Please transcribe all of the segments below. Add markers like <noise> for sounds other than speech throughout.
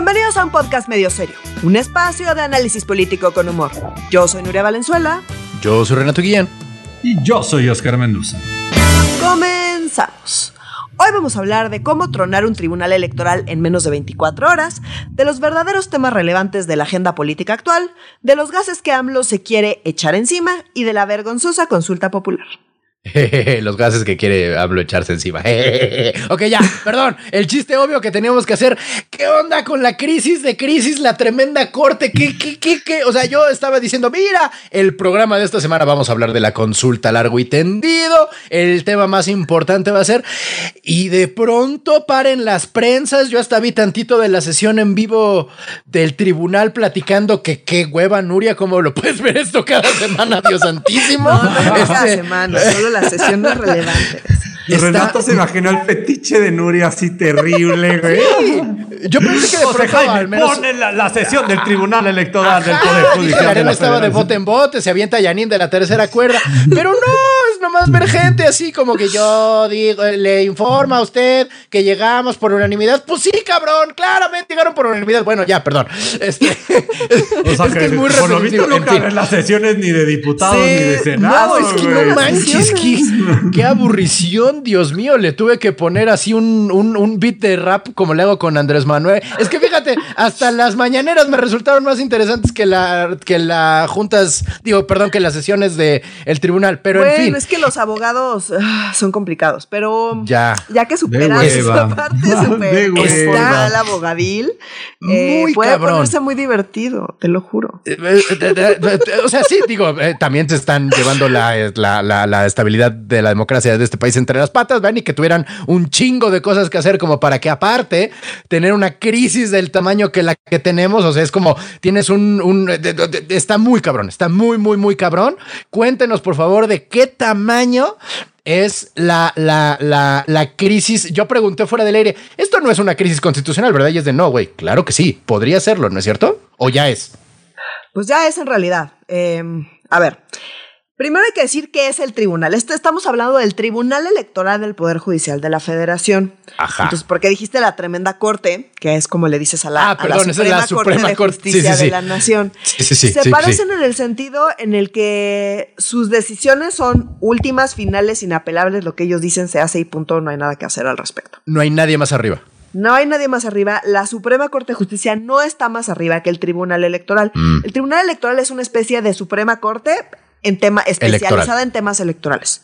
Bienvenidos a un podcast medio serio, un espacio de análisis político con humor. Yo soy Nuria Valenzuela. Yo soy Renato Guillén. Y yo soy Oscar Mendoza. Comenzamos. Hoy vamos a hablar de cómo tronar un tribunal electoral en menos de 24 horas, de los verdaderos temas relevantes de la agenda política actual, de los gases que AMLO se quiere echar encima y de la vergonzosa consulta popular. <laughs> Los gases que quiere hablo echarse encima. <laughs> ok, ya, perdón. El chiste obvio que teníamos que hacer. ¿Qué onda con la crisis de crisis, la tremenda corte? ¿Qué, qué, qué, qué? O sea, yo estaba diciendo, mira, el programa de esta semana vamos a hablar de la consulta largo y tendido. El tema más importante va a ser. Y de pronto paren las prensas. Yo hasta vi tantito de la sesión en vivo del tribunal platicando que qué hueva, Nuria, ¿cómo lo puedes ver esto cada semana? Dios santísimo. No, no, cada este, semana, solo las sesiones relevantes. Y Renato se imaginó el fetiche de Nuria así terrible, güey. Yo pensé que de pronto, al menos... Pone la, la, sesión del Tribunal Electoral del Poder Judicial. de la estaba de bote en bote, se avienta Yanin de la tercera cuerda. Pero no, es nomás ver gente así como que yo digo, le informa a usted que llegamos por unanimidad. Pues sí, cabrón, claramente llegaron por unanimidad. Bueno, ya, perdón. Este, <laughs> o sea, es que, es muy por lo visto no caben las sesiones ni de diputados ni de senado. No, es que no manches, qué, <laughs> qué aburrición Dios mío, le tuve que poner así un, un, beat de rap como le hago con Andrés Manuel. Es que fíjate, hasta las mañaneras me resultaron más interesantes que la que la juntas, digo, perdón, que las sesiones de el tribunal, pero en fin. es que los abogados ah, son complicados, pero ya, ya que superas esta parte super está el abogadil, eh, puede ponerse muy divertido, te lo juro. Eh, eh, o sea, sí, digo, también se están llevando la, la, la, la estabilidad de la democracia de este país entre las patas, van y que tuvieran un chingo de cosas que hacer como para que aparte tener una crisis del tamaño que la que tenemos, o sea, es como tienes un, está muy cabrón, está muy, muy, muy cabrón. Cuéntenos, por favor, de qué tamaño es la, la, la, la, crisis. Yo pregunté fuera del aire, esto no es una crisis constitucional, ¿verdad? Y es de no, güey, claro que sí, podría serlo, ¿no es cierto? ¿O ya es? Pues ya es en realidad. Em, a ver, Primero hay que decir qué es el tribunal. Este, estamos hablando del Tribunal Electoral del Poder Judicial de la Federación. Ajá. Entonces, porque dijiste la tremenda corte, que es como le dices a la, ah, perdón, la Suprema, es la Suprema Corte de Justicia de la Nación. Se parecen en el sentido en el que sus decisiones son últimas, finales, inapelables. Lo que ellos dicen se hace y punto. No hay nada que hacer al respecto. No hay nadie más arriba. No hay nadie más arriba. La Suprema Corte de Justicia no está más arriba que el Tribunal Electoral. Mm. El Tribunal Electoral es una especie de Suprema Corte en tema especializada en temas electorales.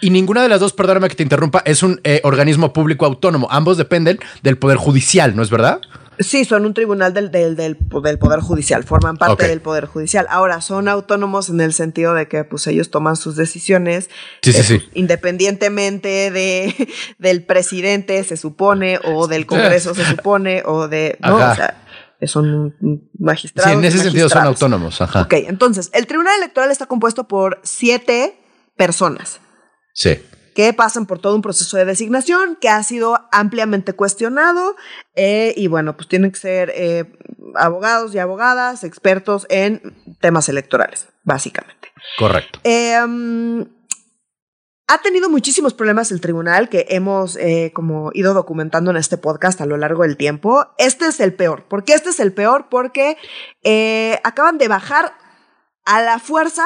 Y ninguna de las dos, perdóname que te interrumpa, es un eh, organismo público autónomo. Ambos dependen del Poder Judicial, ¿no es verdad? Sí, son un tribunal del, del, del, Poder Judicial, forman parte del Poder Judicial. Ahora, son autónomos en el sentido de que pues ellos toman sus decisiones eh, independientemente de, <laughs> del presidente, se supone, o del Congreso, se supone, o de... No, o sea, son magistrados. Sí, en ese sentido son autónomos. Ajá. Ok, entonces, el Tribunal Electoral está compuesto por siete personas. Sí. Que pasan por todo un proceso de designación que ha sido ampliamente cuestionado. Eh, y bueno, pues tienen que ser eh, abogados y abogadas, expertos en temas electorales, básicamente. Correcto. Eh, ha tenido muchísimos problemas el tribunal que hemos eh, como ido documentando en este podcast a lo largo del tiempo. Este es el peor. ¿Por qué este es el peor? Porque eh, acaban de bajar a la fuerza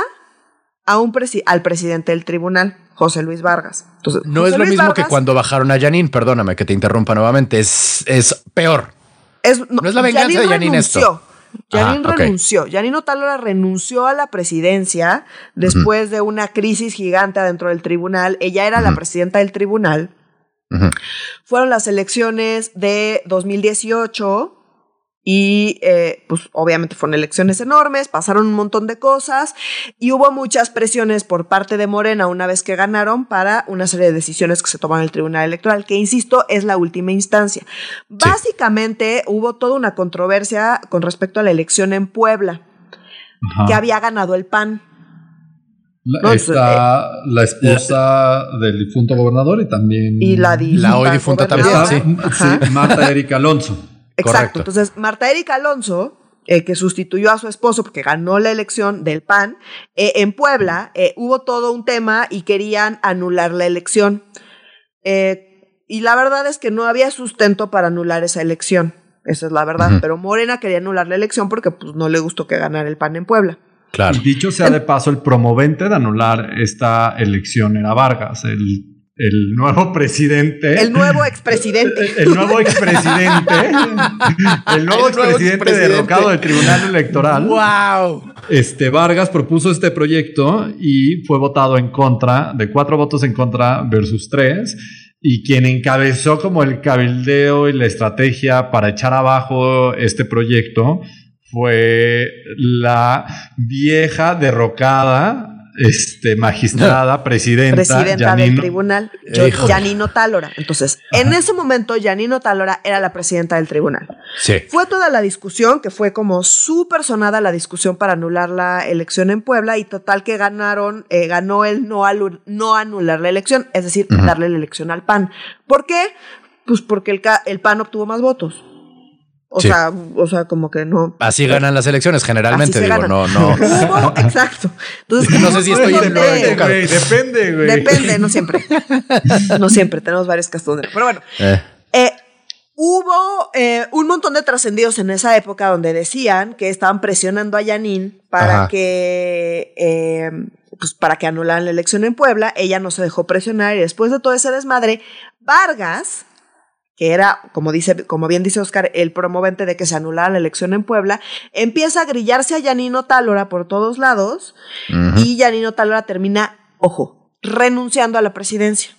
a un al presidente del tribunal, José Luis Vargas. Entonces, no es lo mismo que cuando bajaron a Janine, perdóname que te interrumpa nuevamente, es, es peor. no, es la venganza de Janine esto. Janine renunció. Janine Otalora renunció a la presidencia después de una crisis gigante dentro del tribunal. Ella era la presidenta del tribunal. Fueron las elecciones de 2018 y eh, pues obviamente fueron elecciones enormes, pasaron un montón de cosas y hubo muchas presiones por parte de Morena una vez que ganaron para una serie de decisiones que se toman en el Tribunal Electoral, que insisto, es la última instancia. Básicamente hubo toda una controversia con respecto a la elección en Puebla, que había ganado el PAN. La, está eh, la esposa del difunto gobernador y también... Y la, hoy difunta también, sí. Marta Erika Alonso. Exacto. Entonces, Marta Erika Alonso, eh, que sustituyó a su esposo porque ganó la elección del PAN, eh, en Puebla eh, hubo todo un tema y querían anular la elección. y la verdad es que no había sustento para anular esa elección. Esa es la verdad. Pero Morena quería anular la elección porque pues, no le gustó que ganara el PAN en Puebla. Claro. Y dicho sea de paso, el promovente de anular esta elección era Vargas, el, el nuevo presidente. El nuevo expresidente. <laughs> El, nuevo expresidente. <laughs> el nuevo expresidente derrocado del Tribunal Electoral. ¡Wow! Este Vargas propuso este proyecto y fue votado en contra, de cuatro votos en contra versus tres y quien encabezó como el cabildeo y la estrategia para echar abajo este proyecto fue la vieja derrocada este, magistrada, <laughs> presidenta. Presidenta del tribunal, Janino Tálora. Entonces, en ese momento, Janino Tálora era la presidenta del tribunal. Sí. Fue toda la discusión, que fue como súper sonada la discusión para anular la elección en Puebla, y total que ganaron, eh, ganó el no, no anular la elección, es decir, darle la elección al PAN. ¿Por qué? Pues porque el, el PAN obtuvo más votos. O sea, o sea, como que no. Así ganan las elecciones generalmente, digo, no, no. <laughs> exacto. Entonces, no sé si estoy en Depende, Depende, güey. Depende, no siempre. <laughs> no siempre, tenemos varios casos. Pero bueno. Eh. Eh, hubo eh, un montón de trascendidos en esa época donde decían que estaban presionando a Yanin para que pues para que anularan la elección en Puebla. Ella no se dejó presionar y después de todo ese desmadre, Vargas que era, como, dice, como bien dice Oscar, el promovente de que se anulara la elección en Puebla, empieza a grillarse a Yanino Tálora por todos lados y Yanino Tálora termina, ojo, renunciando a la presidencia.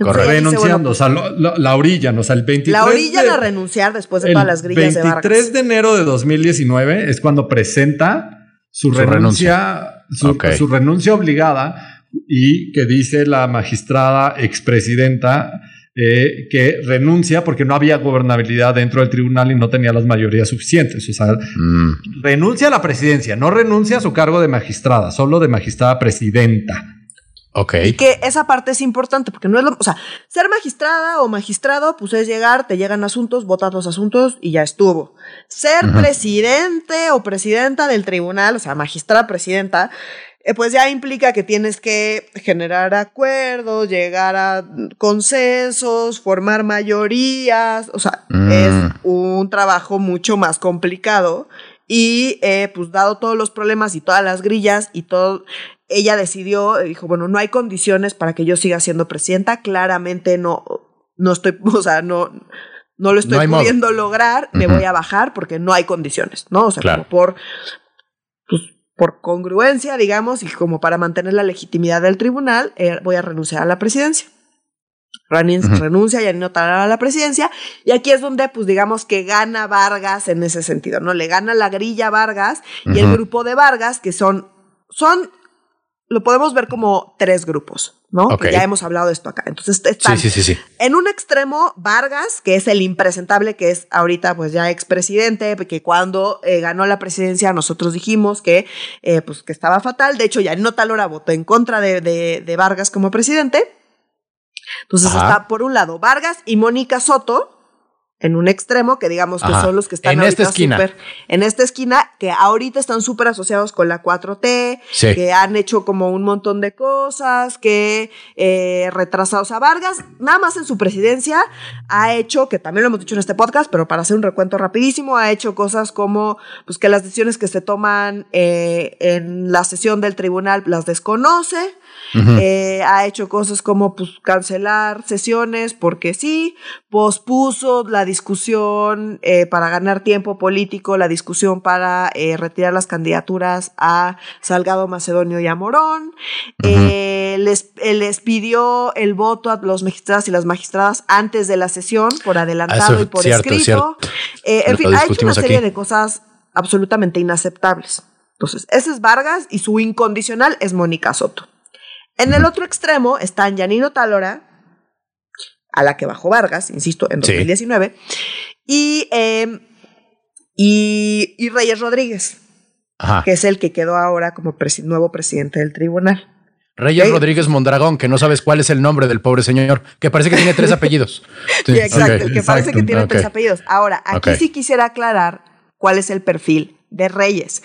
renunciando, o sea, la orilla, o sea, el 23 La orilla a renunciar después de todas las grillas de Vargas. El 23 de enero de 2019 es cuando presenta su, renuncia, su renuncia obligada y que dice la magistrada expresidenta eh, que renuncia porque no había gobernabilidad dentro del tribunal y no tenía las mayorías suficientes. O sea, mm. renuncia a la presidencia, no renuncia a su cargo de magistrada, solo de magistrada presidenta. Ok. Y que esa parte es importante porque no es lo. O sea, ser magistrada o magistrado, pues es llegar, te llegan asuntos, votas los asuntos y ya estuvo. Ser presidente o presidenta del tribunal, o sea, magistrada presidenta, pues ya implica que tienes que generar acuerdos, llegar a consensos, formar mayorías, o sea, es mm. un trabajo mucho más complicado y eh, pues dado todos los problemas y todas las grillas y todo, ella decidió, dijo, bueno, no hay condiciones para que yo siga siendo presidenta, claramente no, no estoy, <laughs> o sea, no, no lo estoy pudiendo lograr, me voy a bajar porque no hay condiciones, ¿no? O sea, como por, pues, por congruencia, digamos, y como para mantener la legitimidad del tribunal, eh, voy a renunciar a la presidencia. Renuncia y no a la presidencia. Y aquí es donde, pues digamos que gana Vargas en ese sentido, ¿no? Le gana la grilla Vargas y el grupo de Vargas, que son, son, lo podemos ver como tres grupos. ¿no? Que ya hemos hablado de esto acá. Entonces están en un extremo Vargas, que es el impresentable, que es ahorita pues ya expresidente, que cuando eh, ganó la presidencia nosotros dijimos que eh, pues que estaba fatal. De hecho, ya no tal hora votó en contra de, de, Vargas como presidente. Entonces está por un lado Vargas y Mónica Soto, en un extremo, que digamos que son los que están en esta esquina. en esta esquina, que ahorita están súper asociados con la 4T, que han hecho como un montón de cosas, que eh, retrasados a Vargas, nada más en su presidencia ha hecho, que también lo hemos dicho en este podcast, pero para hacer un recuento rapidísimo, ha hecho cosas como pues que las decisiones que se toman eh, en la sesión del tribunal las desconoce, eh, ha hecho cosas como pues, cancelar sesiones porque sí, pospuso la discusión eh, para ganar tiempo político, la discusión para eh, retirar las candidaturas a Salgado Macedonio y a Morón. les, les, pidió el voto a los magistrados y las magistradas antes de la sesión por adelantado y por escrito. en fin, ha hecho una serie de cosas absolutamente inaceptables. Entonces, ese es Vargas y su incondicional es Mónica Soto. En el otro extremo están Janino Talora, a la que bajó Vargas, insisto, en 2019, em, y, y, Reyes Rodríguez, que es el que quedó ahora como nuevo presidente del tribunal. Reyes Rodríguez Mondragón, que no sabes cuál es el nombre del pobre señor, que parece que tiene tres <laughs> apellidos. Sí, exacto, que parece que tiene tres apellidos. Ahora, aquí sí quisiera aclarar cuál es el perfil de Reyes.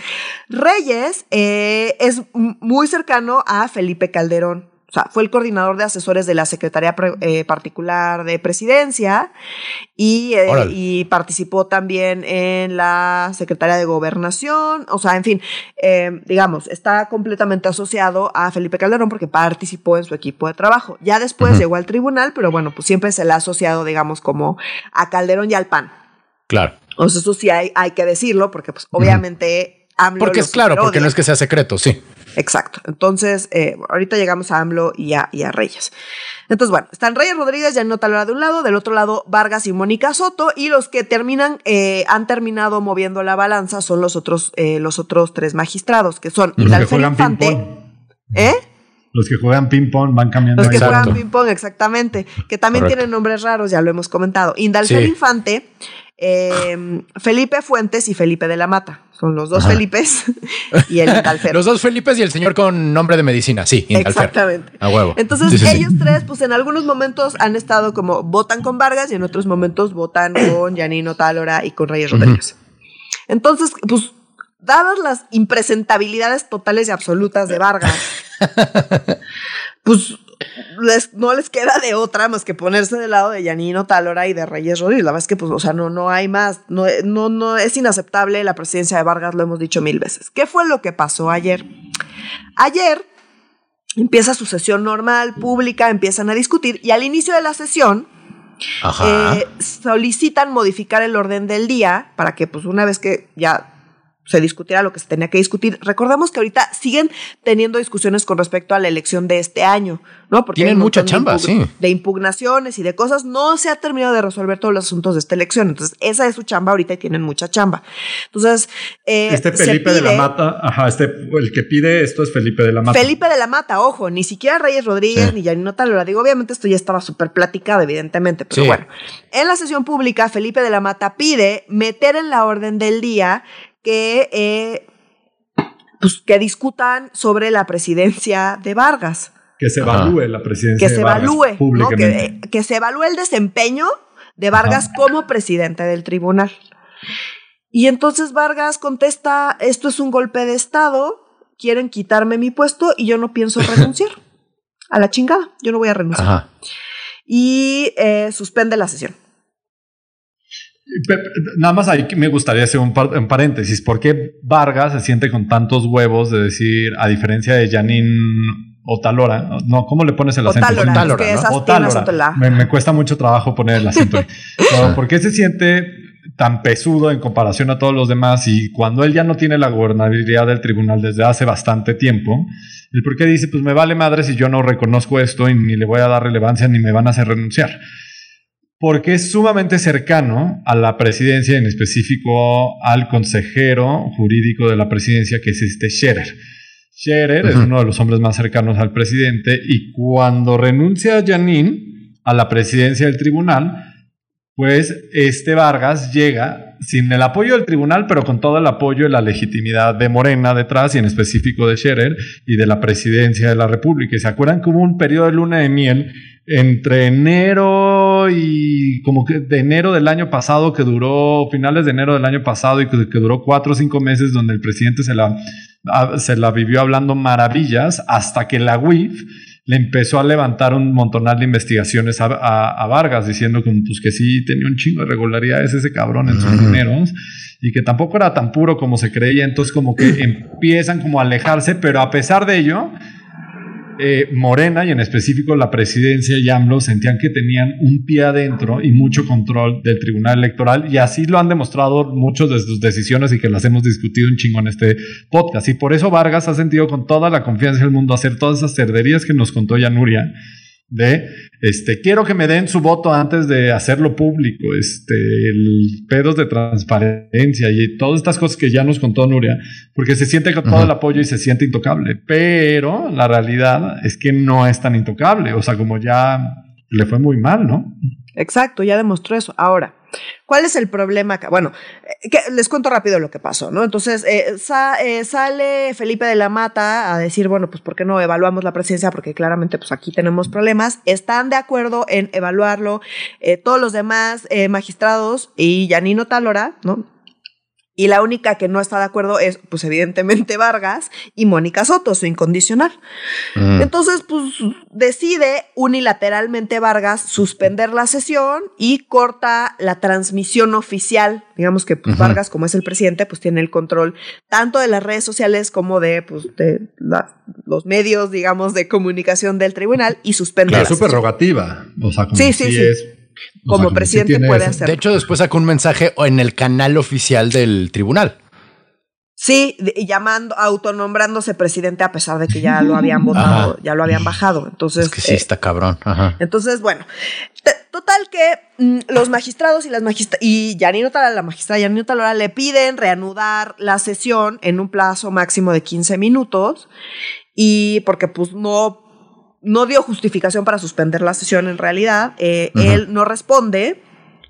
Reyes eh, es muy cercano a Felipe Calderón. o sea, fue el coordinador de asesores de la Secretaría eh, Particular de Presidencia y, eh, y, participó también en la Secretaría de Gobernación. O sea, en fin, eh, digamos, está completamente asociado a Felipe Calderón porque participó en su equipo de trabajo. Ya después llegó al tribunal, pero bueno, pues siempre se le ha asociado, digamos, como a Calderón y al PAN. Claro. O sea, eso sí hay, hay que decirlo porque, pues, obviamente... porque es claro, porque no es que sea secreto, sí. Exacto. Entonces, eh, ahorita llegamos a AMLO y a, Reyes. Entonces, bueno, están Reyes Rodríguez, Janino Talora de un lado, del otro lado Vargas y Mónica Soto, y los que terminan, eh, han terminado moviendo la balanza son los otros, eh, los otros tres magistrados, que son Hidalgo Infante. ¿Eh? Los que juegan ping-pong van cambiando. Los que juegan ping-pong, exactamente. Que también tienen nombres raros, ya lo hemos comentado. Indalfer Infante, eh, Felipe Fuentes y Felipe de la Mata. Son los dos Felipes <laughs> y el Indalfer. los dos Felipes y el señor con nombre de medicina, sí. Exactamente. A huevo. Entonces, ellos tres, pues en algunos momentos han estado como votan con Vargas y en otros momentos votan <coughs> con Janino Talora y con Reyes Rodríguez. Entonces, pues, dadas las impresentabilidades totales y absolutas de Vargas, <laughs> pues no les queda de otra más que ponerse del lado de Yanino Talora y de Reyes Rodríguez. La verdad es que, pues, o sea, no, no hay más. No, no, no es inaceptable la presidencia de Vargas, lo hemos dicho mil veces. ¿Qué fue lo que pasó ayer? Ayer empieza su sesión normal, pública, empiezan a discutir y al inicio de la sesión eh, solicitan modificar el orden del día para que, pues, una vez que ya se discutiera lo que se tenía que discutir. Recordemos que ahorita siguen teniendo discusiones con respecto a la elección de este año, ¿no? Porque tienen mucha chamba, sí. De impugnaciones y de cosas. No se ha terminado de resolver todos los asuntos de esta elección. Entonces, esa es su chamba ahorita y tienen mucha chamba. Entonces, eh, este Felipe de la Mata, ajá, este, el que pide esto es Felipe de la Mata. Felipe de la Mata, ojo, ni siquiera Reyes Rodríguez ni Janino Talora. Digo, obviamente esto ya estaba súper platicado, evidentemente, pero bueno. En la sesión pública, Felipe de la Mata pide meter en la orden del día que, eh, pues, que discutan sobre la presidencia de Vargas. Que se evalúe la presidencia que se evalúe, que, se evalúe el desempeño de Vargas como presidente del tribunal. Y entonces Vargas contesta, esto es un golpe de Estado, quieren quitarme mi puesto y yo no pienso <laughs> renunciar. a la chingada, yo no voy a renunciar. Y eh, suspende la sesión. Nada más ahí me gustaría hacer un, paréntesis. ¿Por qué Vargas se siente con tantos huevos de decir, a diferencia de Janine Otalora, no, ¿cómo le pones el acento? Otalora, Me, cuesta mucho trabajo poner el acento. <laughs> ¿Por qué se siente tan pesudo en comparación a todos los demás y cuando él ya no tiene la gobernabilidad del tribunal desde hace bastante tiempo, el por qué dice, pues me vale madre si yo no reconozco esto y ni le voy a dar relevancia ni me van a hacer renunciar porque es sumamente cercano a la presidencia, en específico al consejero jurídico de la presidencia, que es este Scherer. Scherer es uno de los hombres más cercanos al presidente y cuando renuncia Janine a la presidencia del tribunal, pues este Vargas llega sin el apoyo del tribunal, pero con todo el apoyo y la legitimidad de Morena detrás y en específico de Scherer y de la presidencia de la República. ¿Y se acuerdan que hubo un periodo de luna de miel entre enero y como que de enero del año pasado que duró, finales de enero del año pasado y que, duró cuatro o cinco meses donde el presidente se la, se la vivió hablando maravillas hasta que la UIF le empezó a levantar un montonal de investigaciones a, Vargas diciendo que, pues, que sí tenía un chingo de irregularidades ese cabrón en sus dineros y que tampoco era tan puro como se creía. Entonces como que <clears throat> empiezan como a alejarse, pero a pesar de ello, eh, Morena y en específico la presidencia y AMLO sentían que tenían un pie adentro y mucho control del Tribunal Electoral y así lo han demostrado muchos de sus decisiones y que las hemos discutido un chingo en este podcast. Y por eso Vargas ha sentido con toda la confianza del mundo hacer todas esas cerderías que nos contó ya Nuria de este quiero que me den su voto antes de hacerlo público, este el pedos de transparencia y todas estas cosas que ya nos contó Nuria, porque se siente con todo el apoyo y se siente intocable, pero la realidad es que no es tan intocable, o sea, como ya le fue muy mal, ¿no? Exacto, ya demostró eso. Ahora, ¿Cuál es el problema acá? Bueno, eh, les cuento rápido lo que pasó, ¿no? Entonces, eh, eh, sale Felipe de la Mata a decir, bueno, pues ¿por qué no evaluamos la presidencia? Porque claramente, pues aquí tenemos problemas. Están de acuerdo en evaluarlo todos los demás magistrados y Yanino Talora, ¿no? Y la única que no está de acuerdo es, pues evidentemente Vargas y Mónica Soto, su incondicional. Mm. Entonces, pues decide unilateralmente Vargas suspender la sesión y corta la transmisión oficial. Digamos que pues, Vargas, como es el presidente, pues tiene el control tanto de las redes sociales como de, pues, de los medios, digamos, de comunicación del tribunal y suspende la su prerrogativa. O sea, como sí, sí, sí como presidente puede hacer. De hecho, después sacó un mensaje en el canal oficial del tribunal. Sí, llamando, autonombrándose presidente a pesar de que ya lo habían votado, ya lo habían bajado. Entonces. Es que sí, eh, está cabrón. Entonces, bueno, total que mm, los magistrados y las magistradas, y Yanino Talora, la magistrada Yanino Talora, le piden reanudar la sesión en un plazo máximo de 15 minutos. Y porque pues no no dio justificación para suspender la sesión en realidad. Eh, él no responde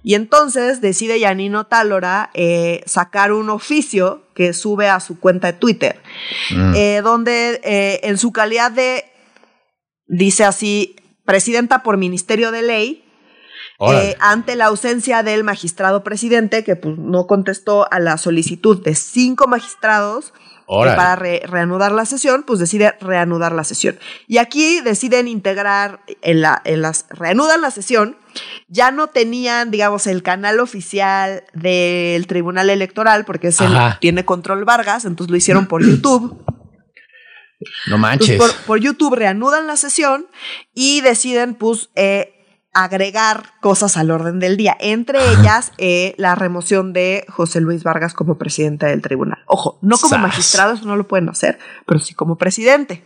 y entonces decide Yanino Tálora eh, sacar un oficio que sube a su cuenta de Twitter, mm. eh, donde en su calidad de, dice así, presidenta por Ministerio de Ley, ante la ausencia del magistrado presidente, que pues, no contestó a la solicitud de cinco magistrados, para reanudar la sesión, pues decide reanudar la sesión. Y aquí deciden integrar, en, la, en las, reanudan la sesión, ya no tenían, digamos, el canal oficial del Tribunal Electoral, porque es tiene control Vargas, entonces lo hicieron por YouTube. No manches. Por, por, YouTube reanudan la sesión y deciden, pues, eh, agregar cosas al orden del día, entre ellas eh, la remoción de José Luis Vargas como presidente del tribunal. Ojo, no como magistrado, eso no lo pueden hacer, pero sí como presidente.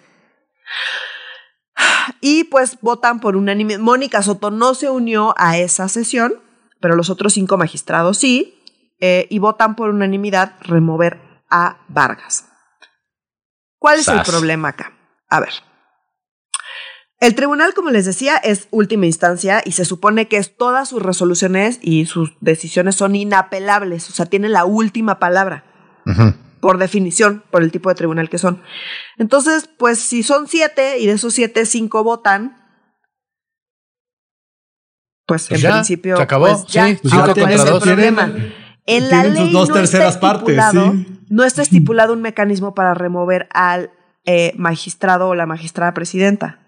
Y pues votan por unanimidad. Mónica Soto no se unió a esa sesión, pero los otros cinco magistrados sí, eh, y votan por unanimidad remover a Vargas. ¿Cuál es el problema acá? A ver. El tribunal, como les decía, es última instancia y se supone que es, todas sus resoluciones y sus decisiones son inapelables, o sea, tienen la última palabra, por definición, por el tipo de tribunal que son. Entonces, pues si son siete y de esos siete, cinco votan, pues, en principio. Se acabó, pues, ya, sí, cinco contra dos. Problema. En la ley dos no terceras partes, no está estipulado un mecanismo para remover al eh, magistrado o la magistrada presidenta.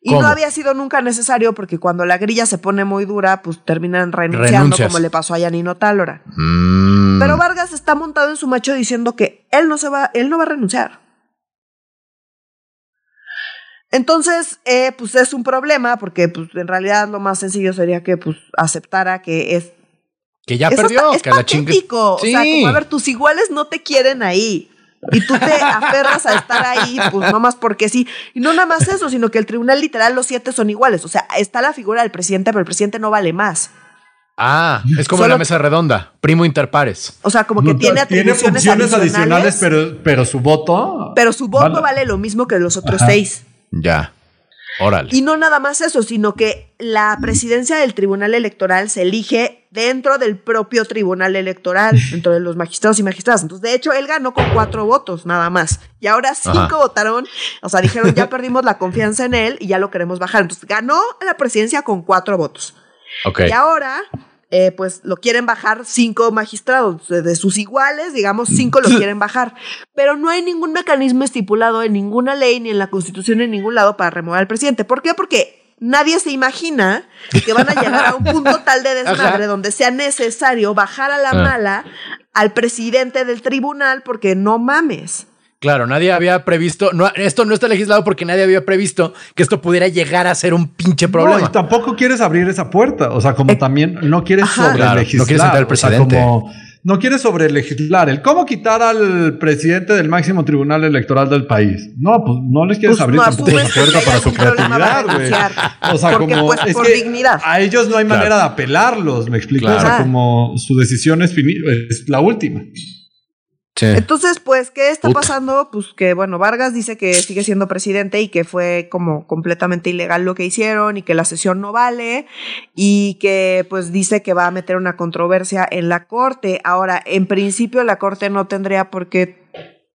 Y no había sido nunca necesario porque cuando la grilla se pone muy dura, pues terminan renunciando como le pasó a Yanino Tálora. Mm. Pero Vargas está montado en su macho diciendo que él no se va, él no va a renunciar. Entonces, eh, pues es un problema porque pues en realidad lo más sencillo sería que pues aceptara que es que ya perdió, es que la chingue. O sea, como a ver, tus iguales no te quieren ahí y tú te aferras a estar ahí, pues no más porque sí. Y no nada más eso, sino que el tribunal literal los siete son iguales. O sea, está la figura del presidente, pero el presidente no vale más. Ah, es como la mesa redonda, primo interpares. O sea, como que tiene atribuciones tiene funciones adicionales, pero, pero su voto. Pero su voto vale, lo mismo que los otros seis. Ya. Órale. Y no nada más eso, sino que la presidencia del Tribunal Electoral se elige dentro del propio Tribunal Electoral, <laughs> dentro de los magistrados y magistradas. Entonces, de hecho, él ganó con cuatro votos nada más. Y ahora cinco votaron, o sea, dijeron, ya perdimos la confianza en él y ya lo queremos bajar. Entonces, ganó la presidencia con cuatro votos. Ok. Y ahora eh, pues lo quieren bajar cinco magistrados de sus iguales, digamos, cinco lo <laughs> quieren bajar. Pero no hay ningún mecanismo estipulado en ninguna ley ni en la constitución en ningún lado para remover al presidente. ¿Por qué? Porque nadie se imagina que van a llegar a un punto <laughs> tal de desmadre donde sea necesario bajar a la ah. mala al presidente del tribunal porque no mames. Claro, nadie había previsto, no, esto no está legislado porque nadie había previsto que esto pudiera llegar a ser un pinche problema. No, y tampoco quieres abrir esa puerta, o sea, como eh, también no quieres sobre legislar. no quieres entrar al presidente. no quieres sobre legislar. El cómo quitar al presidente del máximo tribunal electoral del país. No, pues no les quieres pues abrir tampoco esa puerta para su creatividad, güey. O sea, como pues, es que dignidad. a ellos no hay manera de apelarlos, me explico. O sea, como su decisión es, es la última. Entonces, pues, ¿qué está pasando? Pues que, bueno, Vargas dice que sigue siendo presidente y que fue como completamente ilegal lo que hicieron y que la sesión no vale y que, pues, dice que va a meter una controversia en la corte. Ahora, en principio, la corte no tendría por qué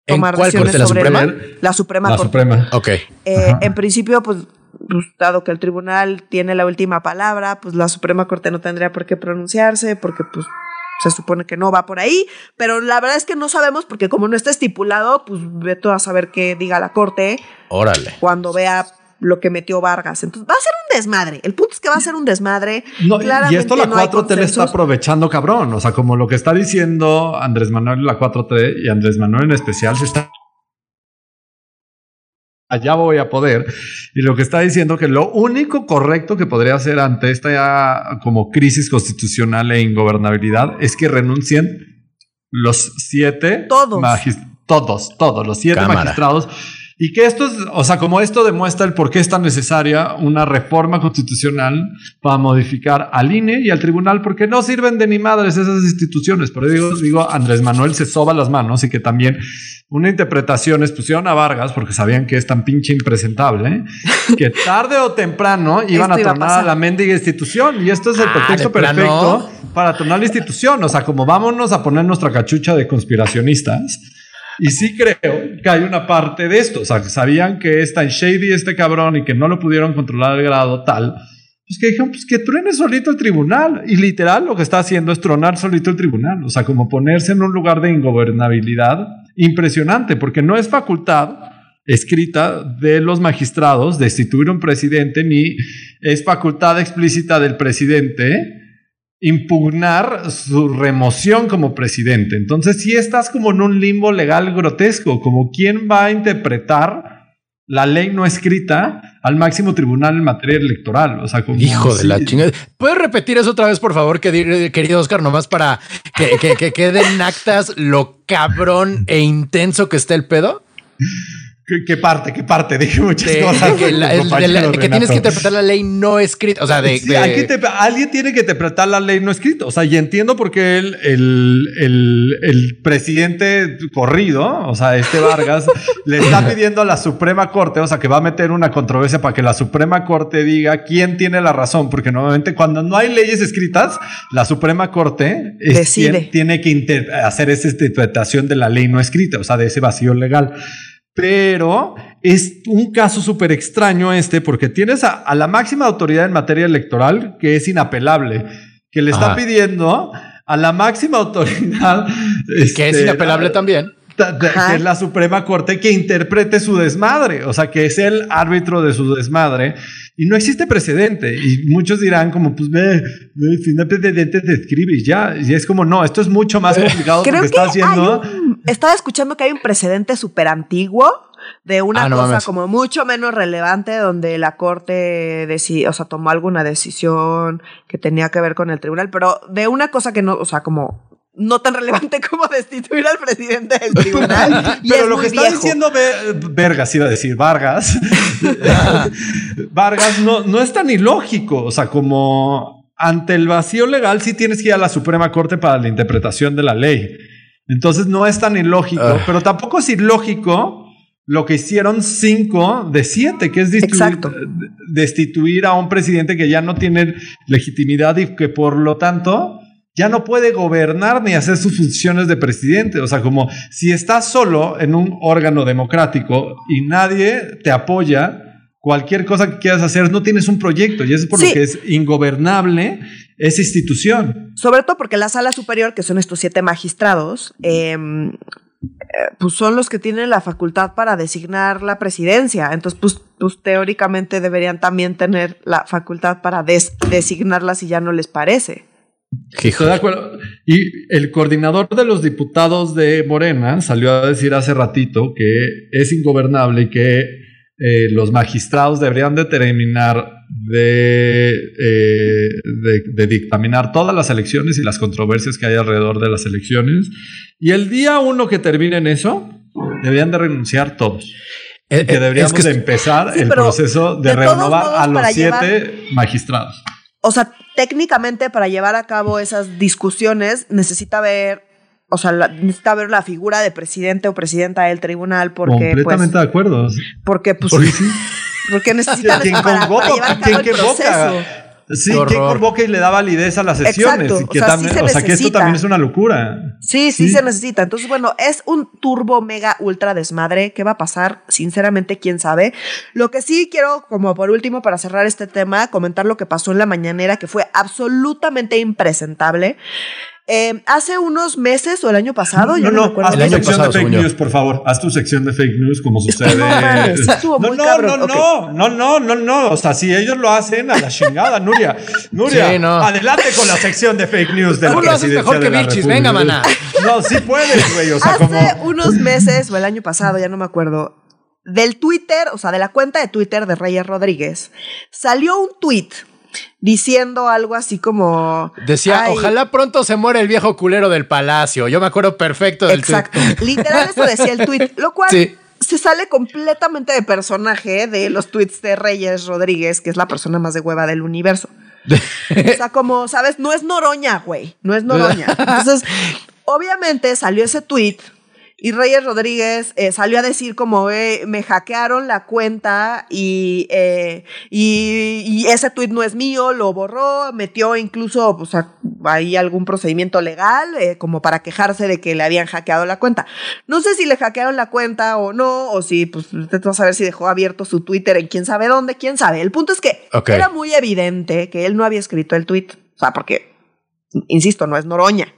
tomar decisiones ¿La sobre Suprema? la Suprema la Suprema. Ok. Eh, en principio, pues, pues, dado que el tribunal tiene la última palabra, pues la Suprema Corte no tendría por qué pronunciarse porque, pues, se supone que no va por ahí, pero la verdad es que no sabemos porque como no está estipulado, pues ve todo a saber qué diga la corte. Órale. Cuando vea lo que metió Vargas. Entonces va a ser un desmadre. El punto es que va a ser un desmadre. y esto la 4T le está aprovechando cabrón. O sea, como lo que está diciendo Andrés Manuel la 4T y Andrés Manuel en especial se está allá voy a poder. Y lo que está diciendo que lo único correcto que podría hacer ante esta como crisis constitucional e ingobernabilidad es que renuncien los siete todos, todos, todos los siete magistrados y que esto es, o sea, como esto demuestra el por qué es tan necesaria una reforma constitucional para modificar al INE y al tribunal, porque no sirven de ni madres esas instituciones. Por eso digo, Andrés Manuel se soba las manos y que también una interpretación pusieron a Vargas porque sabían que es tan pinche impresentable, ¿eh? que <laughs> tarde o temprano iban a tornar a, la mendiga institución. Y esto es el ah, pretexto perfecto para tornar la institución. O sea, como vámonos a poner nuestra cachucha de conspiracionistas y sí creo que hay una parte de esto. O sea, que sabían que es tan shady este cabrón y que no lo pudieron controlar al grado tal. Pues que dijeron, pues que truene solito el tribunal. Y literal lo que está haciendo es tronar solito el tribunal. O sea, como ponerse en un lugar de ingobernabilidad impresionante, porque no es facultad escrita de los magistrados destituir un presidente, ni es facultad explícita del presidente impugnar su remoción como presidente. Entonces, si estás como en un limbo legal grotesco, como quién va a interpretar la ley no escrita al máximo tribunal en materia electoral. O sea, como hijo de la chingada. ¿Puedes repetir eso otra vez, por favor, querido Oscar, nomás para que, que, que queden actas lo cabrón e intenso que esté el pedo? ¿Qué, parte? ¿Qué parte? <laughs> Dije muchas cosas. <laughs> Que, tienes que interpretar la ley no escrita. O sea, de. alguien tiene que interpretar la ley no escrita. O sea, y entiendo por qué el, el, el, presidente corrido, o sea, este Vargas, <laughs> le está pidiendo a la Suprema Corte, o sea, que va a meter una controversia para que la Suprema Corte diga quién tiene la razón. Porque normalmente cuando no hay leyes escritas, la Suprema Corte tiene que hacer esa interpretación de la ley no escrita, o sea, de ese vacío legal. Pero es un caso súper extraño este porque tienes a, la máxima autoridad en materia electoral que es inapelable, que le está pidiendo a la máxima autoridad... que es este, inapelable también. Que es la Suprema Corte que interprete su desmadre, o sea, que es el árbitro de su desmadre. Y no existe precedente. Y muchos dirán como, pues ve, si no precedente te escribe y ya. Y es como, no, esto es mucho más complicado que, que está haciendo. estaba escuchando que hay un precedente súper antiguo de una ah, cosa como mucho menos relevante donde la corte decidió, o sea, tomó alguna decisión que tenía que ver con el tribunal, pero de una cosa que no, o sea, como no tan relevante <laughs> como destituir al presidente del tribunal. <laughs> Pero lo que está diciendo Vergas, iba a decir Vargas, <laughs> Vargas no, no es tan ilógico, o sea, como ante el vacío legal sí tienes que ir a la Suprema Corte para la interpretación de la ley. Entonces no es tan ilógico, ah. pero tampoco es ilógico lo que hicieron cinco de siete, que es destituir, a un presidente que ya no tiene legitimidad y que por lo tanto ya no puede gobernar ni hacer sus funciones de presidente. O sea, como si estás solo en un órgano democrático y nadie te apoya, cualquier cosa que quieras hacer, no tienes un proyecto y eso es por lo que es ingobernable esa institución. Sobre todo porque la sala superior, que son estos siete magistrados, eh, eh, pues son los que tienen la facultad para designar la presidencia. Entonces, pues, pues teóricamente deberían también tener la facultad para designarla si ya no les parece. Estoy de acuerdo. Y el coordinador de los diputados de Morena salió a decir hace ratito que es ingobernable y que eh, los magistrados deberían determinar de, eh, de, de, dictaminar todas las elecciones y las controversias que hay alrededor de las elecciones. Y el día uno que terminen eso, deberían de renunciar todos. Eh, que deberíamos de empezar el proceso de, renovar a los siete magistrados. O sea, técnicamente para llevar a cabo esas discusiones necesita ver o sea, necesita ver la figura de presidente o presidenta del tribunal porque... Completamente pues, de acuerdo. Porque, pues, porque, necesitan eso para, para, llevar a cabo el proceso. Sí, ¿quién convoca y le da validez a las sesiones? o, sea, o sea, que esto también es una locura. Sí, sí, se necesita. Entonces, bueno, es un turbo mega ultra desmadre. ¿Qué va a pasar? Sinceramente, quién sabe. Lo que sí quiero, como por último, para cerrar este tema, comentar lo que pasó en la mañanera, que fue absolutamente impresentable. Eh, hace unos meses o el año pasado, no, no, no, haz tu sección de fake news, por favor. Haz tu sección de fake news como <laughs> sucede. no, no, no, no, no, no, no, no. O sea, si ellos lo hacen a la chingada, Nuria. Nuria, adelante con la sección de fake news de la lo haces mejor que Vilchis, venga, maná. No, sí puedes, güey. O sea, hace unos meses o el año pasado, ya no me acuerdo, del Twitter, o sea, de la cuenta de Twitter de Reyes Rodríguez, salió un tweet diciendo algo así como... Decía, ojalá pronto se muera el viejo culero del palacio. Yo me acuerdo perfecto del Exacto. Literal eso decía el tweet, lo cual... Se sale completamente de personaje de los tweets de Reyes Rodríguez, que es la persona más de hueva del universo. <laughs> o sea, como, ¿sabes? No es Noroña, güey. No es Noroña. <laughs> Entonces, obviamente salió ese tweet y Reyes Rodríguez eh, salió a decir como me hackearon la cuenta y, eh, y, ese tweet no es mío, lo borró, metió incluso pues, ahí algún procedimiento legal eh, como para quejarse de que le habían hackeado la cuenta. No sé si le hackearon la cuenta o no, o si, pues, usted va a saber si dejó abierto su Twitter en quién sabe dónde, quién sabe. El punto es que era muy evidente que él no había escrito el tweet, o sea, porque, insisto, no es Noroña.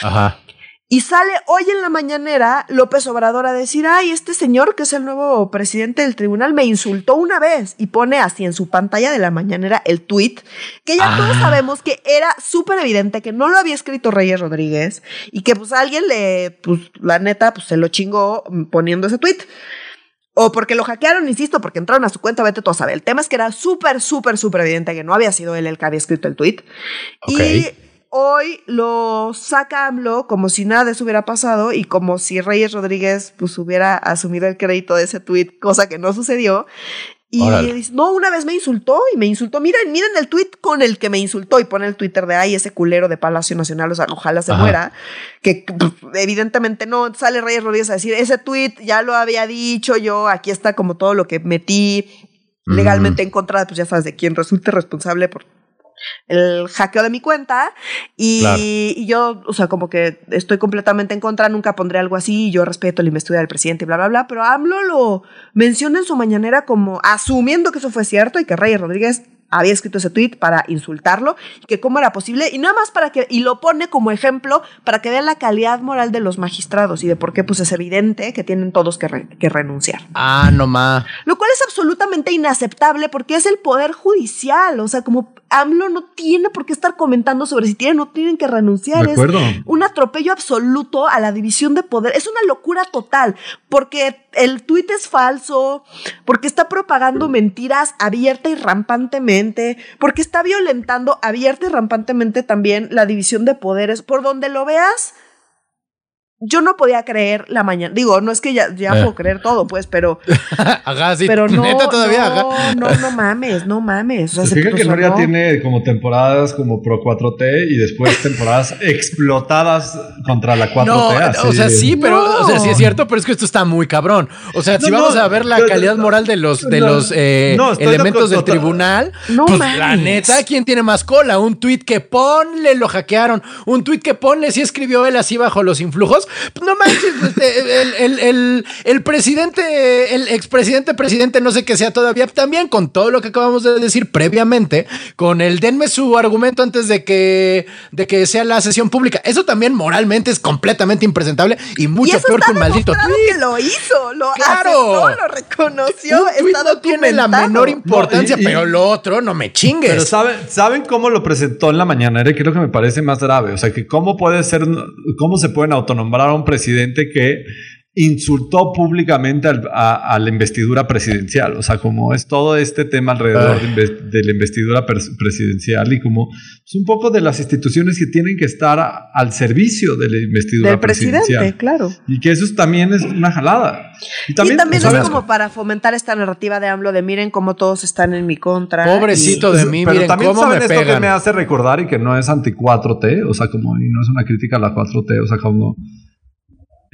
Ajá. Y sale hoy en la mañanera López Obrador a decir, ay, este señor que es el nuevo presidente del tribunal me insultó una vez y pone así en su pantalla de la mañanera el tweet, que ya todos ah. sabemos que era súper evidente que no lo había escrito Reyes Rodríguez y que pues alguien le, pues la neta, pues se lo chingó poniendo ese tweet. O porque lo hackearon, insisto, porque entraron a su cuenta, vete tú a saber. El tema es que era súper, súper, súper evidente que no había sido él el que había escrito el tweet. Y hoy lo saca AMLO como si nada de eso hubiera pasado y como si Reyes Rodríguez pues hubiera asumido el crédito de ese tweet, cosa que no sucedió. Y dice, no, una vez me insultó y me insultó. Miren, miren el tweet con el que me insultó y pone el Twitter de ahí, ese culero de Palacio Nacional, o sea, ojalá se muera. Que evidentemente no sale Reyes Rodríguez a decir, ese tweet ya lo había dicho yo, aquí está como todo lo que metí legalmente en contra, pues ya sabes, de quién resulte responsable por el hackeo de mi cuenta y, yo, o sea, como que estoy completamente en contra, nunca pondré algo así, yo respeto la investidura del presidente y bla, bla, bla, pero AMLO lo menciona en su mañanera como asumiendo que eso fue cierto y que Reyes Rodríguez había escrito ese tweet para insultarlo y que cómo era posible y nada más para que y lo pone como ejemplo para que vean la calidad moral de los magistrados y de por qué pues es evidente que tienen todos que, que renunciar. Ah, no más. Lo cual es absolutamente inaceptable porque es el poder judicial, o sea, como AMLO no tiene por qué estar comentando sobre si tienen o no tienen que renunciar. Es un atropello absoluto a la división de poder. Es una locura total porque el tuit es falso, porque está propagando mentiras abierta y rampantemente, porque está violentando abierta y rampantemente también la división de poderes. Por donde lo veas, yo no podía creer la mañana. Digo, no es que ya, ya eh. puedo creer todo, pues, pero. <laughs> Ajá, sí. Pero no. todavía, no, no, no mames, no mames. O sea, que Noria tiene como temporadas como Pro 4T y después temporadas <laughs> explotadas contra la 4T. No, o sea, sí, pero, o sea, sí es cierto, pero es que esto está muy cabrón. O sea, si vamos a ver la calidad moral de los, de los eh, elementos del tribunal, pues la neta, ¿quién tiene más cola? Un tweet que ponle, lo hackearon. Un tweet que ponle, si escribió él así bajo los influjos no manches, este, el, el, presidente, el expresidente, presidente, no sé qué sea todavía, también con todo lo que acabamos de decir previamente, con el denme su argumento antes de que, de que sea la sesión pública. Eso también moralmente es completamente impresentable y mucho peor que un maldito tweet. lo hizo, lo claro. lo reconoció. Un no tiene la menor importancia, pero lo otro no me chingues. Pero ¿saben, ¿saben cómo lo presentó en la mañana? Que es lo que me parece más grave. O sea, que cómo puede ser, cómo se pueden autonombrar a un presidente que insultó públicamente a, la investidura presidencial. O sea, como es todo este tema alrededor de, la investidura presidencial y como es un poco de las instituciones que tienen que estar al servicio de la investidura Del presidente, claro. Y que eso también es una jalada. Y también, es como para fomentar esta narrativa de AMLO de miren cómo todos están en mi contra. Pobrecito de mí, pero miren también cómo saben esto que me hace recordar y que no es anti 4T, o sea, como y no es una crítica a la 4T, o sea, como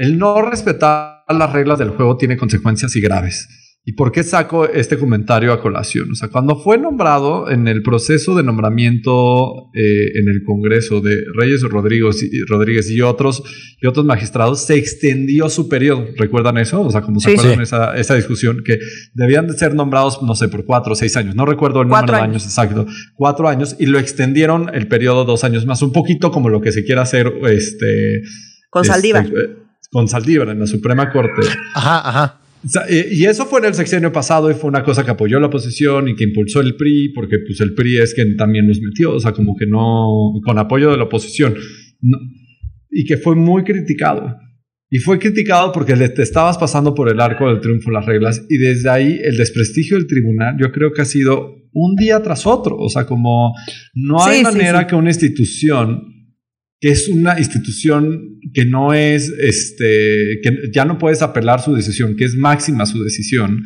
el no respetar las reglas del juego tiene consecuencias y graves. ¿Y por qué saco este comentario a colación? O sea, cuando fue nombrado en el proceso de nombramiento eh, en el Congreso de Reyes Rodríguez y, Rodríguez y otros, y otros magistrados, se extendió su periodo. ¿Recuerdan eso? O sea, como se acuerdan Esa, esa, discusión, que debían de ser nombrados, no sé, por cuatro o seis años. No recuerdo el número de años exacto. Cuatro años y lo extendieron el periodo dos años más. Un poquito como lo que se quiera hacer este, con Saldívar. Este, eh, con Saldívar en la Suprema Corte. Ajá, ajá. Y eso fue en el sexenio pasado y fue una cosa que apoyó la oposición y que impulsó el PRI, porque pues el PRI es quien también nos metió, o sea, como que no, con apoyo de la oposición. y que fue muy criticado. Y fue criticado porque le, te estabas pasando por el arco del triunfo las reglas y desde ahí el desprestigio del tribunal yo creo que ha sido un día tras otro. O sea, como no hay manera que una institución que es una institución que no es, este, que ya no puedes apelar su decisión, que es máxima su decisión,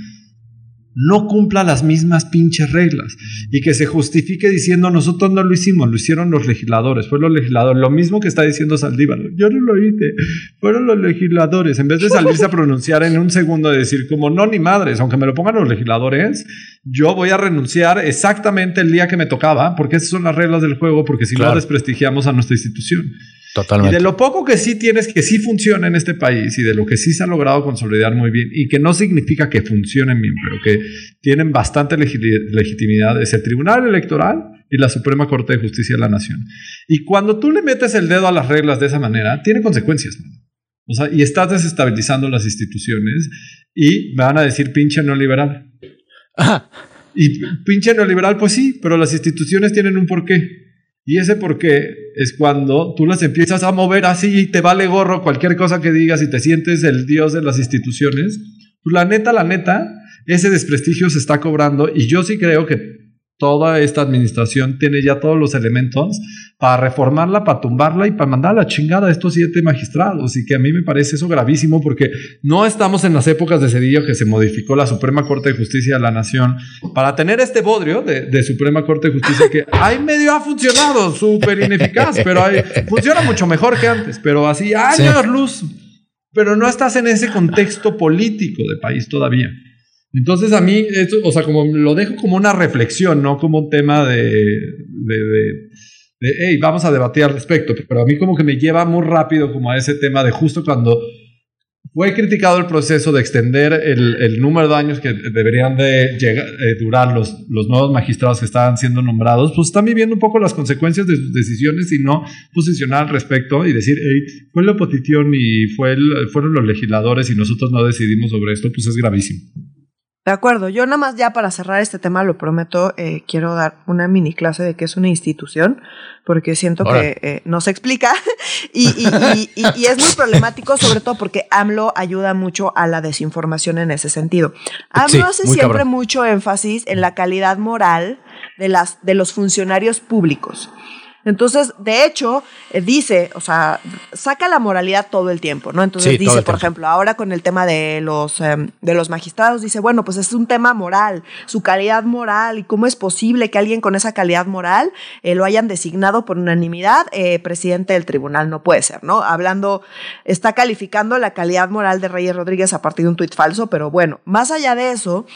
no cumpla las mismas pinches reglas. Y que se justifique diciendo nosotros no lo hicimos, lo hicieron los legisladores, fue los legisladores, lo mismo que está diciendo Saldívar, yo no lo hice, fueron los legisladores, en vez de salirse a pronunciar en un segundo de decir como no ni madres, aunque me lo pongan los legisladores, yo voy a renunciar exactamente el día que me tocaba, porque esas son las reglas del juego, porque si no desprestigiamos a nuestra institución. Totalmente. Y de lo poco que sí tienes, que sí funciona en este país y de lo que sí se ha logrado consolidar muy bien y que no significa que funcionen bien, pero que tienen bastante legitimidad es el Tribunal Electoral y la Suprema Corte de Justicia de la Nación. Y cuando tú le metes el dedo a las reglas de esa manera, tiene consecuencias. O sea, y estás desestabilizando las instituciones y me van a decir pinche neoliberal. <laughs> Y pinche neoliberal, pues sí, pero las instituciones tienen un porqué. Y ese por qué es cuando tú las empiezas a mover así y te vale gorro cualquier cosa que digas y te sientes el dios de las instituciones. Pues la neta, la neta, ese desprestigio se está cobrando y yo sí creo que toda esta administración tiene ya todos los elementos para reformarla, para tumbarla y para mandar a la chingada a estos siete magistrados. Y que a mí me parece eso gravísimo porque no estamos en las épocas de Cedillo que se modificó la Suprema Corte de Justicia de la Nación para tener este bodrio de, Suprema Corte de Justicia que hay medio ha funcionado, súper ineficaz, pero funciona mucho mejor que antes, pero así años luz. Pero no estás en ese contexto político de país todavía. Entonces a mí, eso, o sea, como lo dejo como una reflexión, no como un tema de, de, de, hey, vamos a debatir al respecto, pero a mí como que me lleva muy rápido como a ese tema de justo cuando fue criticado el proceso de extender el, el número de años que deberían de eh, durar los, los nuevos magistrados que estaban siendo nombrados, pues están viviendo un poco las consecuencias de sus decisiones y no posicionar al respecto y decir, hey, fue la oposición y fue fueron los legisladores y nosotros no decidimos sobre esto, pues es gravísimo. De acuerdo, yo nada más ya para cerrar este tema, lo prometo, eh, quiero dar una mini clase de qué es una institución, porque siento que eh, no se explica <laughs> y, es muy problemático, sobre todo porque AMLO ayuda mucho a la desinformación en ese sentido. AMLO hace siempre mucho énfasis en la calidad moral de, las, de los funcionarios públicos. Entonces, de hecho, eh, dice, o sea, saca la moralidad todo el tiempo, ¿no? Entonces dice, por ejemplo, ahora con el tema de los, em, de los magistrados, dice, bueno, pues es un tema moral, su calidad moral y cómo es posible que alguien con esa calidad moral eh, lo hayan designado por unanimidad eh, presidente del tribunal. No puede ser, ¿no? Hablando, está calificando la calidad moral de Reyes Rodríguez a partir de un tuit falso, pero bueno, más allá de eso,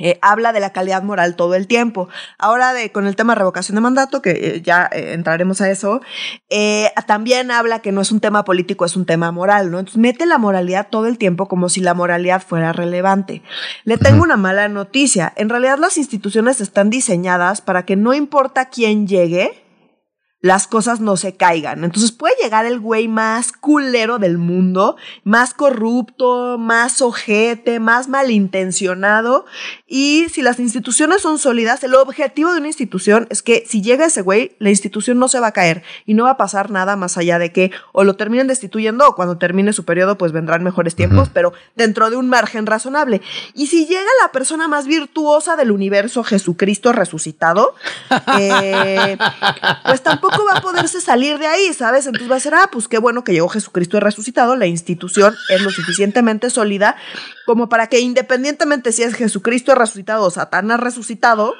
eh, habla de la calidad moral todo el tiempo. Ahora de, con el tema de revocación de mandato, que eh, ya eh, entraremos a eso, también habla que no es un tema político, es un tema moral, ¿no? Entonces mete la moralidad todo el tiempo como si la moralidad fuera relevante. Le tengo una mala noticia. En realidad las instituciones están diseñadas para que no importa quién llegue, las cosas no se caigan. Entonces puede llegar el güey más culero del mundo, más corrupto, más ojete, más malintencionado. Y si las instituciones son sólidas, el objetivo de una institución es que si llega ese güey, la institución no se va a caer y no va a pasar nada más allá de que o lo terminen destituyendo o cuando termine su periodo pues vendrán mejores tiempos, pero dentro de un margen razonable. Y si llega la persona más virtuosa del universo, Jesucristo resucitado, <laughs> eh, pues tampoco tampoco va a poderse salir de ahí, ¿sabes? Entonces va a ser, ah, pues qué bueno que llegó Jesucristo resucitado, la institución es lo suficientemente sólida como para que independientemente si es Jesucristo resucitado o Satanás resucitado,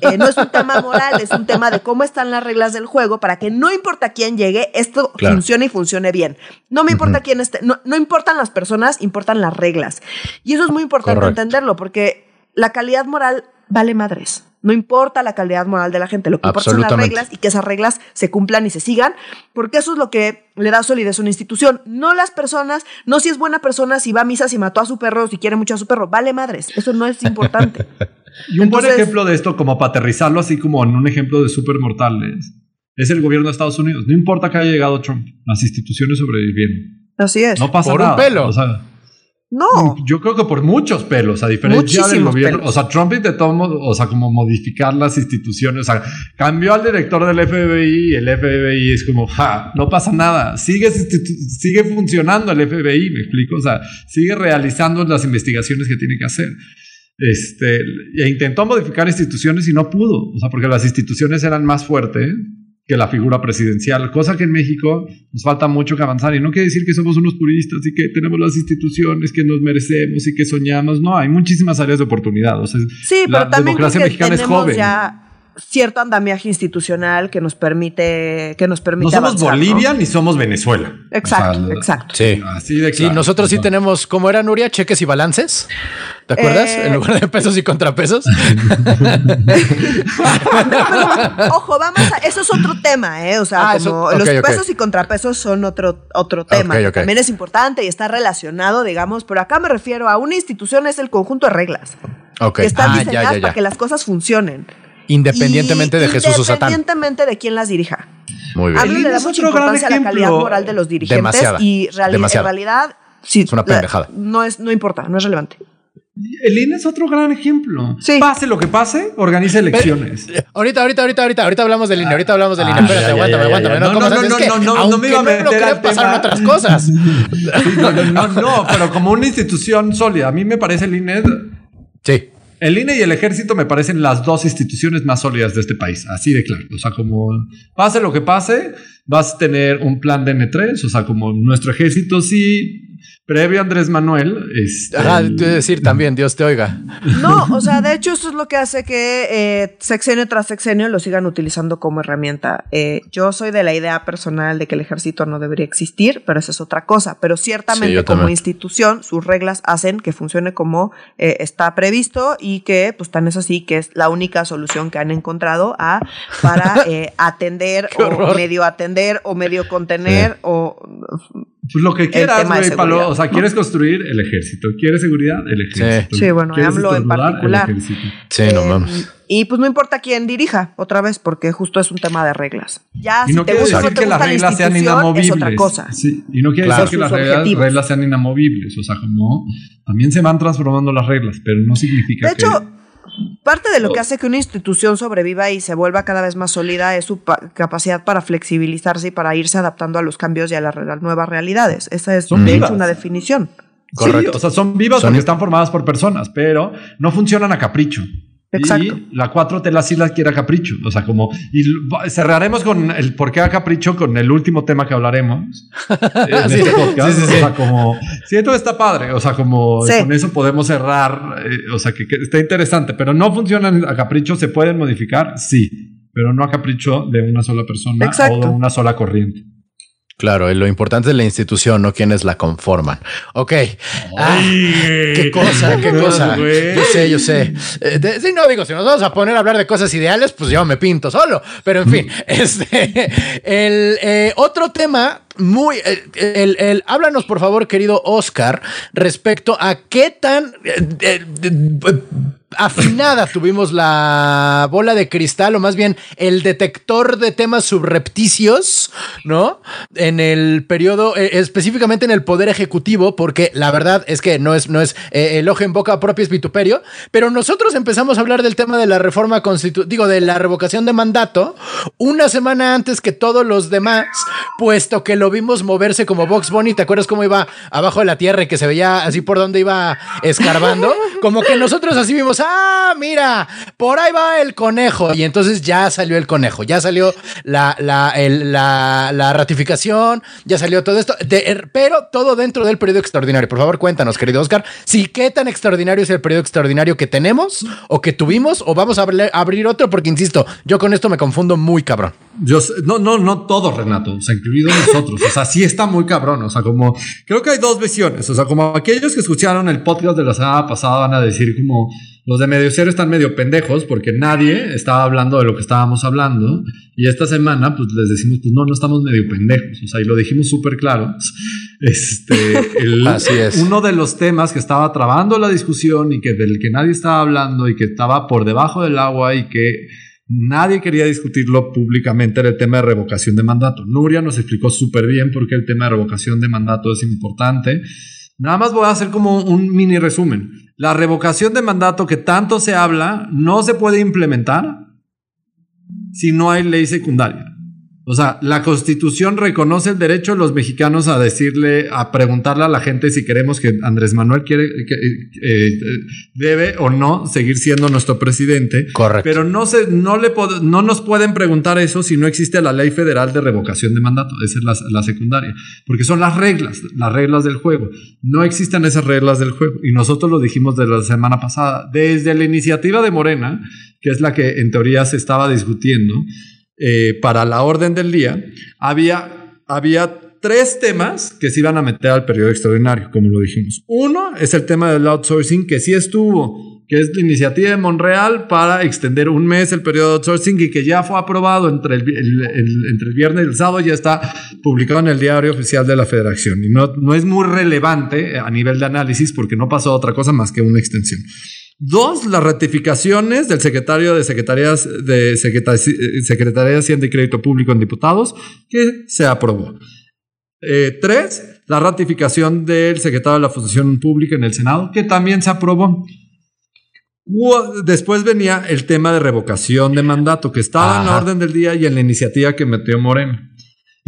eh, no es un tema moral, es un tema de cómo están las reglas del juego para que no importa quién llegue, esto funcione y funcione bien. No me importa quién esté, no, no, importan las personas, importan las reglas. Y eso es muy importante entenderlo porque la calidad moral vale madres. No importa la calidad moral de la gente, lo que importa son las reglas y que esas reglas se cumplan y se sigan, porque eso es lo que le da solidez a una institución. No las personas, no si es buena persona, si va a misa, si mató a su perro, si quiere mucho a su perro, vale madres. Eso no es importante. <laughs> y un buen ejemplo de esto, como para aterrizarlo así como en un ejemplo de super mortales, es el gobierno de Estados Unidos. No importa que haya llegado Trump, las instituciones sobrevivieron. Así es. No pasa Por nada. un pelo. O sea, no. Yo creo que por muchos pelos, a diferencia del gobierno. O sea, Trump intentó, o sea, como modificar las instituciones. O sea, cambió al director del FBI y el FBI es como, ja, no pasa nada. Sigue, sigue funcionando el FBI, me explico. O sea, sigue realizando las investigaciones que tiene que hacer. Este, e intentó modificar instituciones y no pudo. O sea, porque las instituciones eran más fuertes que la figura presidencial, cosa que en México nos falta mucho que avanzar y no quiere decir que somos unos puristas y que tenemos las instituciones que nos merecemos y que soñamos, no, hay muchísimas áreas de oportunidad. O sea, sí, la pero también democracia mexicana es joven. Ya cierto andamiaje institucional que nos permite que nos permite no somos Bolivia ni somos Venezuela exacto exacto sí así de claro, sí nosotros sí tenemos cómo era Nuria cheques y balances ¿Te acuerdas? en lugar de pesos y contrapesos. <laughs> ojo, vamos a. Eso es otro tema, ¿eh? O sea, ah, como los pesos y contrapesos son otro, otro tema. también es importante y está relacionado, digamos, pero acá me refiero a una institución, es el conjunto de reglas. Que están ah, diseñadas para que las cosas funcionen. Independientemente de Jesús o Satán. Independientemente de quién las dirija. Muy bien. A mí le da mucha importancia a la calidad moral de los dirigentes Demasiada. y en realidad sí, es una pendejada. no, es, no importa, no es relevante. El INE es otro gran ejemplo. Pase lo que pase, organiza elecciones. ahorita, ahorita, ahorita, ahorita, ahorita hablamos del INE, ahorita hablamos del INE. Espérate, aguántame, aguántame. No, no, no, no, no, no, me iba a meter al pasaron otras cosas. <laughs> no, no, no, pero como una institución sólida, a mí me parece el INE. Sí. El INE y el ejército me parecen las dos instituciones más sólidas de este país, así de claro. O sea, como pase lo que pase, vas a tener un plan de N3, o sea, como nuestro ejército sí previo Andrés Manuel. Este, ah, decir también, Dios te oiga. No, o sea, de hecho, eso es lo que hace que eh, sexenio tras sexenio lo sigan utilizando como herramienta. Eh, yo soy de la idea personal de que el ejército no debería existir, pero esa es otra cosa. Pero ciertamente, como institución, sus reglas hacen que funcione como eh, está previsto y que, pues, tan es así que es la única solución que han encontrado a, para <laughs> atender o medio atender o medio contener o pues lo que quieras, güey, Palo. O sea, quieres construir el ejército. ¿Quieres seguridad? El ejército. Sí, bueno, hablo en particular. Sí, no em, mames. Y pues no importa quién dirija, otra vez, porque justo es un tema de reglas. Ya, y no si te gusta decir que las reglas sean inamovibles. Es otra cosa. Sí, y no quiere decir que las reglas, sean inamovibles. O sea, como también se van transformando las reglas, pero no significa de que. Hecho, Parte de lo que hace que una institución sobreviva y se vuelva cada vez más sólida es su capacidad para flexibilizarse y para irse adaptando a los cambios y a las, nuevas realidades. Esa es, de hecho, una definición. Correcto. o sea, son vivas porque están formadas por personas, pero no funcionan a capricho. Exacto. Y la 4T la sí la quiere a capricho. O sea, como. Y cerraremos con el por qué a capricho con el último tema que hablaremos <laughs> en este podcast. o sea, como. Siento que está padre. O sea, como con eso podemos cerrar. Eh, o sea, que, está interesante, pero no funcionan a capricho. ¿Se pueden modificar? Sí, pero no a capricho de una sola persona o de una sola corriente. Claro, lo importante es la institución, no quienes la conforman. Ok. Ah, qué cosa, qué cosa. Yo sé, yo sé. Eh, sí, no digo, si nos vamos a poner a hablar de cosas ideales, pues yo me pinto solo. Pero en fin, este, el eh, otro tema muy. Eh, el, el, háblanos, por favor, querido Oscar, respecto a qué tan afinada tuvimos la bola de cristal, o más bien el detector de temas subrepticios, ¿no? En el periodo, eh, específicamente en el Poder Ejecutivo, porque la verdad es que no es, no es eh, el ojo en boca propio es vituperio, pero nosotros empezamos a hablar del tema de la reforma constitucional, digo, de la revocación de mandato, una semana antes que todos los demás, puesto que lo lo vimos moverse como Box Bunny. ¿Te acuerdas cómo iba abajo de la tierra y que se veía así por donde iba escarbando? <laughs> Como que nosotros así vimos, ah, mira, por ahí va el conejo. Y entonces ya salió el conejo, ya salió la, la, ratificación, ya salió todo esto, pero todo dentro del periodo extraordinario. Por favor, cuéntanos, querido Oscar, si qué tan extraordinario es el periodo extraordinario que tenemos o que tuvimos o vamos a abrir otro, porque insisto, yo con esto me confundo muy cabrón. Yo, no, no, no todos, Renato, o incluido nosotros. O sea, sí está muy cabrón. O sea, como creo que hay dos visiones. O sea, como aquellos que escucharon el podcast de la semana pasada van a decir como los de medio cero están medio pendejos porque nadie estaba hablando de lo que estábamos hablando. Y esta semana, pues les decimos, pues no, no estamos medio pendejos. O sea, y lo dijimos súper claro. Este, <laughs> Así es. uno de los temas que estaba trabando la discusión y que del que nadie estaba hablando y que estaba por debajo del agua y que Nadie quería discutirlo públicamente, era el tema de revocación de mandato. Nuria nos explicó súper bien por qué el tema de revocación de mandato es importante. Nada más voy a hacer como un mini resumen. La revocación de mandato que tanto se habla no se puede implementar si no hay ley secundaria. O sea, la constitución reconoce el derecho de los mexicanos a decirle, a preguntarle a la gente si queremos que Andrés Manuel quiere, eh, eh, debe o no seguir siendo nuestro presidente. Correcto. Pero no, se, no, le no nos pueden preguntar eso si no existe la ley federal de revocación de mandato. Esa es la, la secundaria. Porque son las reglas, las reglas del juego. No existen esas reglas del juego. Y nosotros lo dijimos desde la semana pasada. Desde la iniciativa de Morena, que es la que en teoría se estaba discutiendo, eh, para la orden del día, había, había tres temas que se iban a meter al periodo extraordinario, como lo dijimos. Uno es el tema del outsourcing, que sí estuvo, que es la iniciativa de Monreal para extender un mes el periodo de outsourcing y que ya fue aprobado entre el, entre el viernes y el sábado, ya está publicado en el diario oficial de la federación. Y no, no es muy relevante a nivel de análisis porque no pasó otra cosa más que una extensión. Dos, las ratificaciones del secretario de Secretarías de Secretaría de Hacienda y Crédito Público en Diputados, que se aprobó. Eh, tres, la ratificación del secretario de la Función Pública en el Senado, que también se aprobó. Después venía el tema de revocación de mandato, que estaba en la orden del día y en la iniciativa que metió Moreno.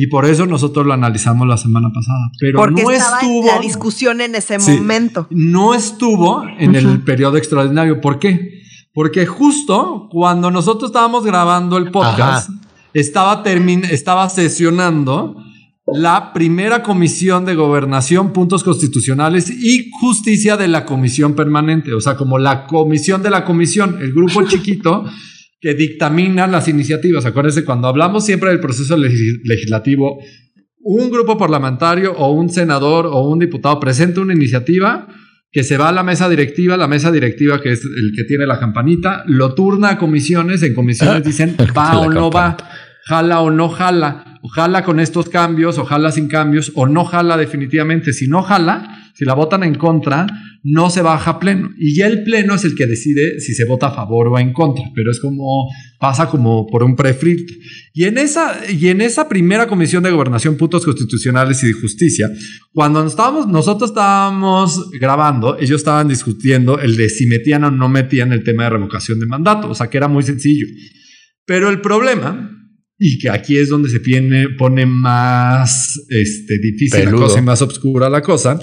Y por eso nosotros lo analizamos la semana pasada. Pero Porque no estaba estuvo. En la discusión en ese momento. No estuvo en el periodo extraordinario. ¿Por qué? Porque justo cuando nosotros estábamos grabando el podcast, estaba, estaba sesionando la primera comisión de gobernación, puntos constitucionales y justicia de la comisión permanente. O sea, como la comisión de la comisión, el grupo <laughs> chiquito que dictaminan las iniciativas. Acuérdense, cuando hablamos siempre del proceso legislativo, un grupo parlamentario o un senador o un diputado presenta una iniciativa que se va a la mesa directiva, la mesa directiva que es el que tiene la campanita, lo turna a comisiones, en comisiones <laughs> dicen va o no va, jala o no jala, o jala con estos cambios, o jala sin cambios, o no jala definitivamente. Si no jala, si la votan en contra, no se baja a pleno. Y ya el pleno es el que decide si se vota a favor o en contra, pero es como pasa como por un prefiltro. Y en esa, y en esa primera comisión de gobernación, puntos constitucionales y de justicia, cuando estábamos, nosotros estábamos grabando, ellos estaban discutiendo el de si metían o no metían el tema de revocación de mandato, o sea que era muy sencillo. Pero el problema y que aquí es donde se pone, pone más este, difícil la cosa y más oscura la cosa,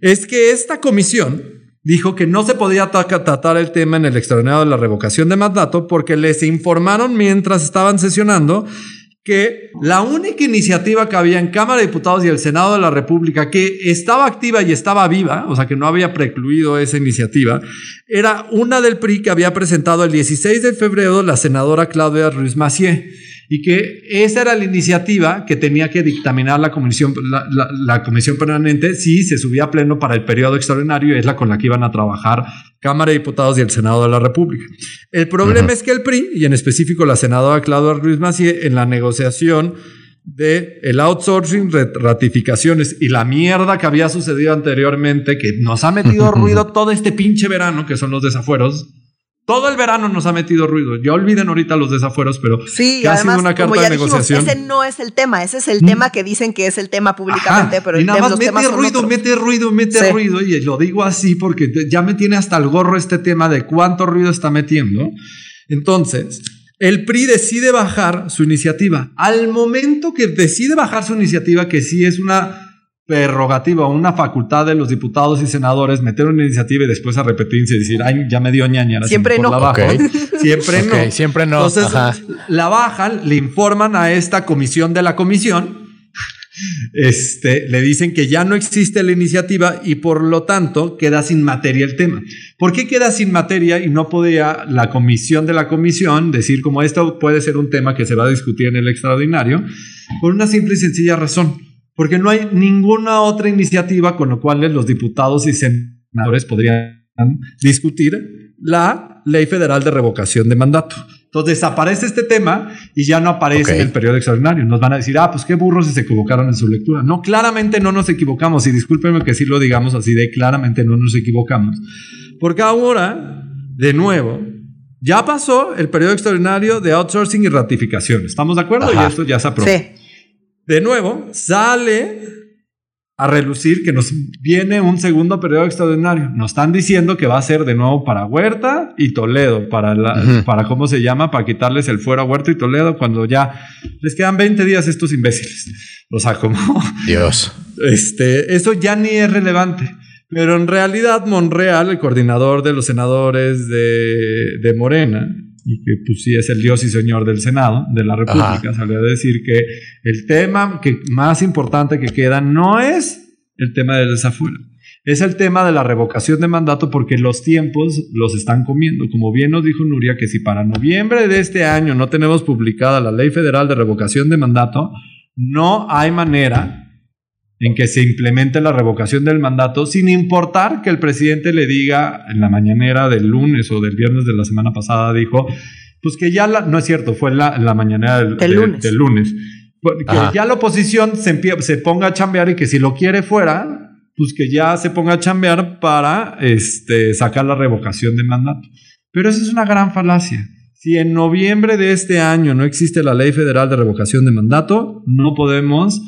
es que esta comisión dijo que no se podía tratar el tema en el extraordinario de la revocación de mandato porque les informaron mientras estaban sesionando que la única iniciativa que había en Cámara de Diputados y el Senado de la República que estaba activa y estaba viva, o sea que no había precluido esa iniciativa, era una del PRI que había presentado el 16 de febrero la senadora Claudia Ruiz Macié y que esa era la iniciativa que tenía que dictaminar la comisión, la, comisión permanente si se subía a pleno para el periodo extraordinario y es la con la que iban a trabajar Cámara de Diputados y el Senado de la República. El problema es que el PRI, y en específico la senadora Claudia Ruiz Macié, en la negociación de el outsourcing, ratificaciones y la mierda que había sucedido anteriormente, que nos ha metido <laughs> ruido todo este pinche verano, que son los desafueros, todo el verano nos ha metido ruido. Ya olviden ahorita los desafueros, pero sí, ha sido una carta de negociación. ese no es el tema, ese es el tema que dicen que es el tema públicamente, pero y nada más mete ruido, mete ruido, mete ruido, y lo digo así porque ya me tiene hasta el gorro este tema de cuánto ruido está metiendo. Entonces, el PRI decide bajar su iniciativa. Al momento que decide bajar su iniciativa, que sí es una prerrogativa, una facultad de los diputados y senadores meter una iniciativa y después a repetirse y decir, ay, ya me dio ñaña. Siempre no. La <laughs> Siempre no. Siempre no. Entonces, la bajan, le informan a esta comisión de la comisión este, le dicen que ya no existe la iniciativa y por lo tanto queda sin materia el tema. ¿Por qué queda sin materia y no podía la comisión de la comisión decir como esto puede ser un tema que se va a discutir en el extraordinario? Por una simple y sencilla razón, porque no hay ninguna otra iniciativa con la cual los diputados y senadores podrían discutir la ley federal de revocación de mandato. Entonces desaparece este tema y ya no aparece en el periodo extraordinario. Nos van a decir, ah, pues qué burros se equivocaron en su lectura. No, claramente no nos equivocamos. Y discúlpenme que sí lo digamos así de claramente no nos equivocamos. Porque ahora, de nuevo, ya pasó el periodo extraordinario de outsourcing y ratificación. ¿Estamos de acuerdo? Y esto ya se aprobó. Sí. De nuevo, sale a relucir que nos viene un segundo periodo extraordinario. Nos están diciendo que va a ser de nuevo para Huerta y Toledo, para, la, para cómo se llama, para quitarles el fuera a Huerta y Toledo cuando ya les quedan 20 días estos imbéciles. O sea, como... <laughs> Dios. Este, eso ya ni es relevante. Pero en realidad Monreal, el coordinador de los senadores de, de Morena, y que pues sí es el Dios y Señor del Senado de la República, salió a decir que el tema que más importante que queda no es el tema del desafuero, es el tema de la revocación de mandato porque los tiempos los están comiendo. Como bien nos dijo Nuria, que si para noviembre de este año no tenemos publicada la ley federal de revocación de mandato, no hay manera en que se implemente la revocación del mandato sin importar que el presidente le diga en la mañanera del lunes o del viernes de la semana pasada, dijo, pues que ya la, no es cierto, fue la, la mañanera del, lunes. que ya la oposición se, se ponga a chambear y que si lo quiere fuera, pues que ya se ponga a chambear para este, sacar la revocación de mandato. Pero eso es una gran falacia. Si en noviembre de este año no existe la ley federal de revocación de mandato, no podemos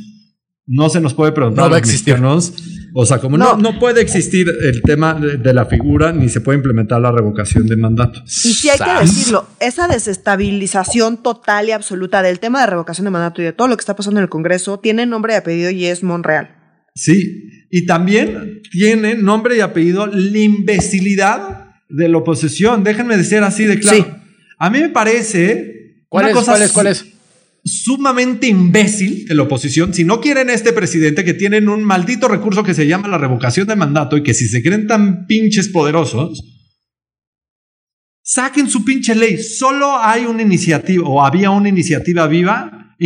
no se nos puede preguntar no va a existirnos. O sea, como no. no, puede existir el tema de, la figura, ni se puede implementar la revocación de mandato. Y sí hay que decirlo, esa desestabilización total y absoluta del tema de revocación de mandato y de todo lo que está pasando en el Congreso tiene nombre y apellido y es Monreal. Sí, y también tiene nombre y apellido la imbecilidad de la oposición. Déjenme decir así de claro. Sí. A mí me parece. ¿Cuál es? ¿Cuál es? ¿Cuál es? Sumamente imbécil de la oposición, si no quieren este presidente que tienen un maldito recurso que se llama la revocación de mandato y que si se creen tan pinches poderosos, saquen su pinche ley. Solo hay una iniciativa o había una iniciativa viva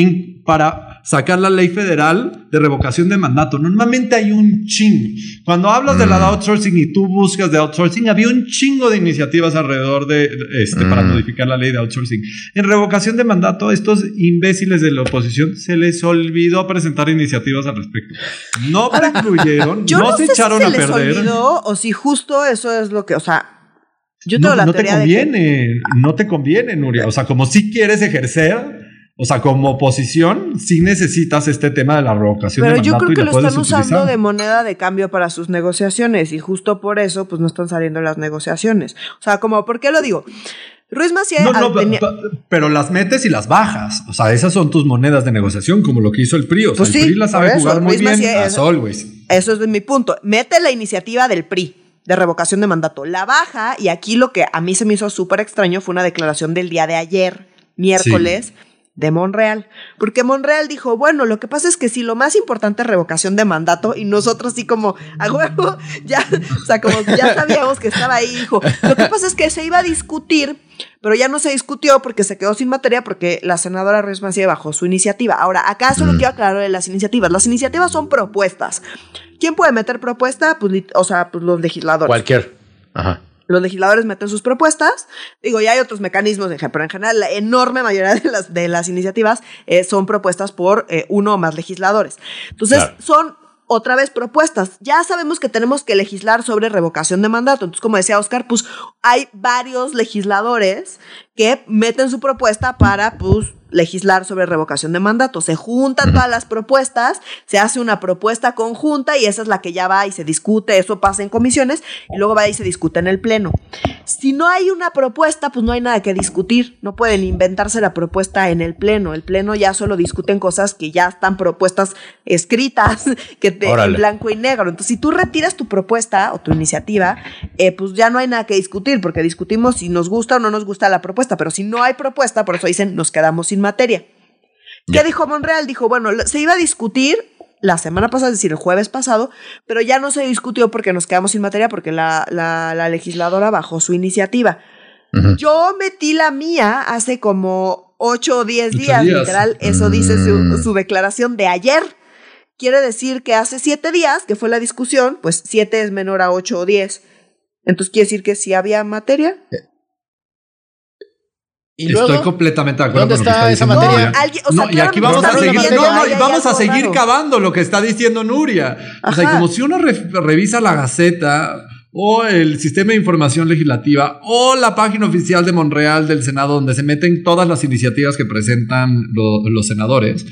para sacar la ley federal de revocación de mandato. Normalmente hay un chingo. Cuando hablas de la de mm. outsourcing y tú buscas de outsourcing, había un chingo de iniciativas alrededor de este para mm. modificar la ley de outsourcing. En revocación de mandato, estos imbéciles de la oposición se les olvidó presentar iniciativas al respecto. No incluyeron, no, se echaron a perder. Olvidó, o si justo eso es lo que, o sea, yo tengo no, la no te conviene, no te conviene, Nuria. O sea, como si quieres ejercer o sea, como oposición, sí necesitas este tema de la revocación Pero de mandato yo creo que lo, están usando de moneda de cambio para sus negociaciones y justo por eso, pues no están saliendo las negociaciones. O sea, como, ¿por qué lo digo? Ruiz Macié. No, no, pero las metes y las bajas. O sea, esas son tus monedas de negociación, como lo que hizo el PRI. O sea, pues el PRI las sabe jugar muy bien. Eso es mi punto. Mete la iniciativa del PRI de revocación de mandato. La baja, y aquí lo que a mí se me hizo súper extraño fue una declaración del día de ayer, miércoles de Monreal. Porque Monreal dijo, bueno, lo que pasa es que si lo más importante es revocación de mandato y nosotros sí como, a huevo, <laughs> ya, o sea, como ya sabíamos que estaba ahí, dijo, lo que pasa es que se iba a discutir, pero ya no se discutió porque se quedó sin materia porque la senadora Ruiz Mancilla bajó su iniciativa. Ahora, acá solo mm. quiero aclarar de las iniciativas. Las iniciativas son propuestas. ¿Quién puede meter propuesta? Pues, o sea, pues los legisladores. Cualquier. Ajá los legisladores meten sus propuestas. Digo, ya hay otros mecanismos, pero en general la enorme mayoría de las, de las iniciativas eh, son propuestas por eh, uno o más legisladores. Entonces, son otra vez propuestas. Ya sabemos que tenemos que legislar sobre revocación de mandato. Entonces, como decía Oscar, pues hay varios legisladores que meten su propuesta para, pues, legislar sobre revocación de mandato. Se juntan todas las propuestas, se hace una propuesta conjunta y esa es la que ya va y se discute, eso pasa en comisiones y luego va y se discute en el Pleno. Si no hay una propuesta, pues no hay nada que discutir, no pueden inventarse la propuesta en el Pleno. El Pleno ya solo discuten cosas que ya están propuestas escritas, <laughs> que te, en blanco y negro. Entonces, si tú retiras tu propuesta o tu iniciativa, eh, pues ya no hay nada que discutir, porque discutimos si nos gusta o no nos gusta la propuesta, pero si no hay propuesta, por eso dicen, nos quedamos sin materia. ¿Qué dijo Monreal? Dijo, bueno, se iba a discutir la semana pasada, es decir, el jueves pasado, pero ya no se discutió porque nos quedamos sin materia porque la, la, legisladora bajó su iniciativa. Yo metí la mía hace como 8 o 10 días, literal, eso dice su, mm. su, declaración de ayer. Quiere decir que hace 7 días, que fue la discusión, pues 7 es menor a 8 o 10. Entonces quiere decir que sí había materia. Eh, Estoy completamente de acuerdo ¿Dónde con lo está esa materia? No, y aquí vamos a seguir, vamos a seguir cavando lo que está diciendo Nuria. O sea, como si uno revisa la Gaceta o el sistema de información legislativa o la página oficial de Monreal del Senado donde se meten todas las iniciativas que presentan los senadores.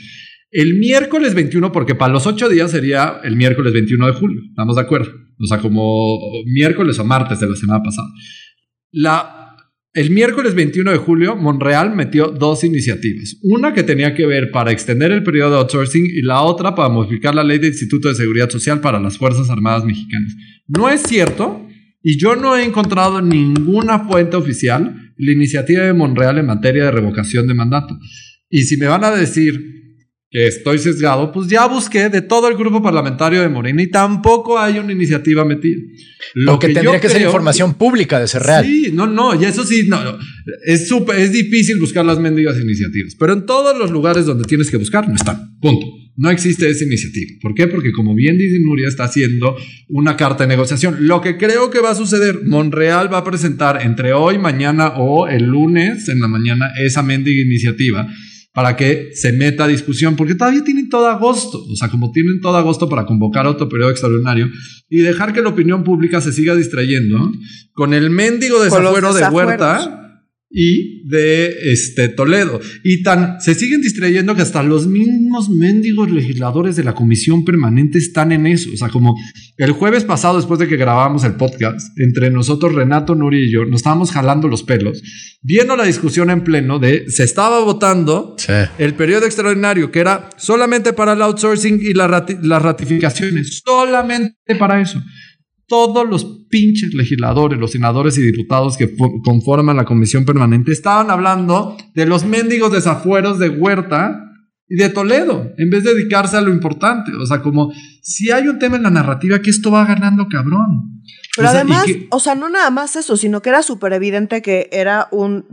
El miércoles 21, porque para los ocho días sería el miércoles 21 de julio, ¿estamos de acuerdo? O sea, como miércoles o martes de la semana pasada. La el miércoles 21 de julio, Monreal metió dos iniciativas. Una que tenía que ver para extender el periodo de outsourcing y la otra para modificar la ley de Instituto de Seguridad Social para las Fuerzas Armadas Mexicanas. No es cierto, y yo no he encontrado ninguna fuente oficial la iniciativa de Monreal en materia de revocación de mandato. Y si me van a decir que estoy sesgado, pues ya busqué de todo el grupo parlamentario de Morena y tampoco hay una iniciativa metida. Lo que, tendría que ser información pública de ser real. Sí, no, no, y eso sí, no, es súper, es difícil buscar las mendigas iniciativas, pero en todos los lugares donde tienes que buscar no están. Punto. No existe esa iniciativa. ¿Por qué? Porque como bien dice Nuria, está haciendo una carta de negociación. Lo que creo que va a suceder, Monreal va a presentar entre hoy, mañana o el lunes en la mañana esa mendiga iniciativa para que se meta a discusión, porque todavía tienen todo agosto, o sea, como tienen todo agosto para convocar otro periodo extraordinario y dejar que la opinión pública se siga distrayendo con el mendigo desafuero de Huerta y de este, Toledo. Y tan se siguen distrayendo que hasta los mismos mendigos legisladores de la comisión permanente están en eso. O sea, como el jueves pasado, después de que grabábamos el podcast, entre nosotros, Renato, Nuri y yo, nos estábamos jalando los pelos, viendo la discusión en pleno de se estaba votando el periodo extraordinario, que era solamente para el outsourcing y las ratificaciones, solamente para eso todos los pinches legisladores, los senadores y diputados que conforman la comisión permanente estaban hablando de los mendigos desafueros de Huerta y de Toledo, en vez de dedicarse a lo importante. O sea, como si hay un tema en la narrativa que esto va ganando cabrón. Pero además, o sea, no nada más eso, sino que era súper evidente que era un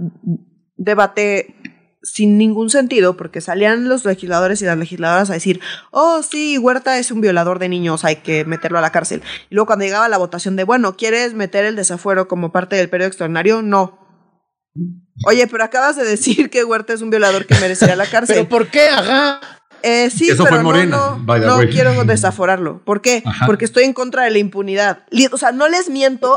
debate sin ningún sentido, porque salían los legisladores y las legisladoras a decir, oh, sí, Huerta es un violador de niños, hay que meterlo a la cárcel. Y luego cuando llegaba la votación de, bueno, ¿quieres meter el desafuero como parte del periodo extraordinario? No. Oye, pero acabas de decir que Huerta es un violador que merecería la cárcel. <laughs> ¿Pero por qué? Ajá. Eh, sí, pero no, no, quiero desaforarlo. ¿Por qué? Porque estoy en contra de la impunidad. O sea, no les miento.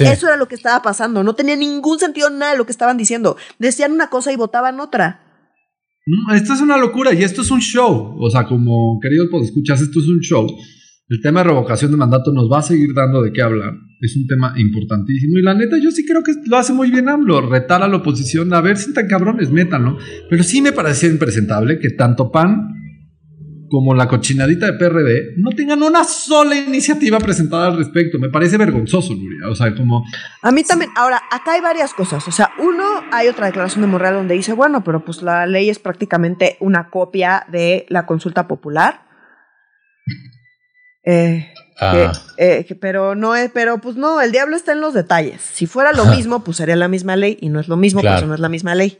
Eso era lo que estaba pasando. No tenía ningún sentido nada de lo que estaban diciendo. Decían una cosa y votaban otra. esto es una locura y esto es un show. O sea, como queridos pues escuchas, esto es un show. El tema de revocación de mandato nos va a seguir dando de qué hablar. Es un tema importantísimo. Y la neta, yo sí creo que lo hace muy bien AMLO. Retar a la oposición. A ver si tan cabrones, métanlo. Pero sí me parece impresentable que tanto PAN como la cochinadita de PRD no tengan una sola iniciativa presentada al respecto. Me parece vergonzoso, Nuria. O sea, como... A mí también. Ahora, acá hay varias cosas. O sea, uno, hay otra declaración de Morreal donde dice, bueno, pero pues la ley es prácticamente una copia de la consulta popular. Eh, ah. eh, pero no es, pero pues no, el diablo está en los detalles. Si fuera lo mismo, pues sería la misma ley y no es lo mismo, pues no es la misma ley.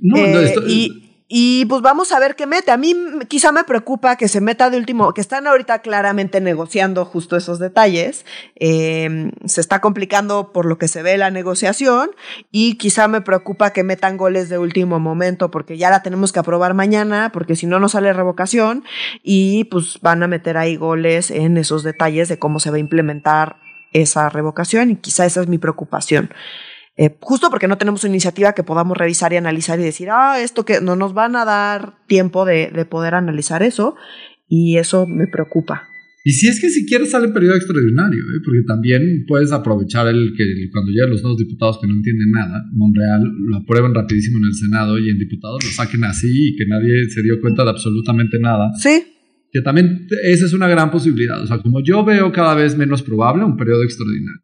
No, no, eh, y, y pues vamos a ver qué mete. A mí quizá me preocupa que se meta de último, que están ahorita claramente negociando justo esos detalles. Em, se está complicando por lo que se ve la negociación y quizá me preocupa que metan goles de último momento porque ya la tenemos que aprobar mañana porque si no no sale revocación y pues van a meter ahí goles en esos detalles de cómo se va a implementar esa revocación y quizá esa es mi preocupación. Eh, justo porque no tenemos una iniciativa que podamos revisar y analizar y decir, ah, esto que no nos van a dar tiempo de, de poder analizar eso y eso me preocupa. Y si es que siquiera sale periodo extraordinario, ¿eh? porque también puedes aprovechar el que cuando lleguen los nuevos diputados que no entienden nada, Monreal lo aprueben rapidísimo en el Senado y en diputados lo saquen así y que nadie se dio cuenta de absolutamente nada. Sí. Que también esa es una gran posibilidad. O sea, como yo veo cada vez menos probable un periodo extraordinario.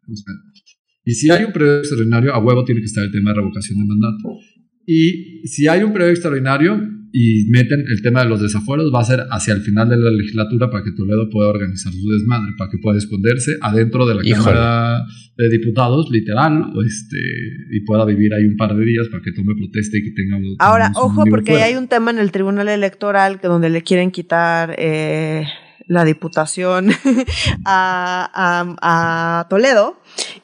Y si hay un periodo extraordinario, a huevo tiene que estar el tema de revocación de mandato. Y si hay un periodo extraordinario, y meten el tema de los desafueros, va a ser hacia el final de la legislatura para que Toledo pueda organizar su desmadre, para que pueda esconderse adentro de la Cámara de Diputados, literal, o este, y pueda vivir ahí un par de días para que tome protesta y que tenga... Ahora, ojo, porque hay un tema en el Tribunal Electoral que donde le quieren quitar... Eh, la diputación <laughs> a, Toledo.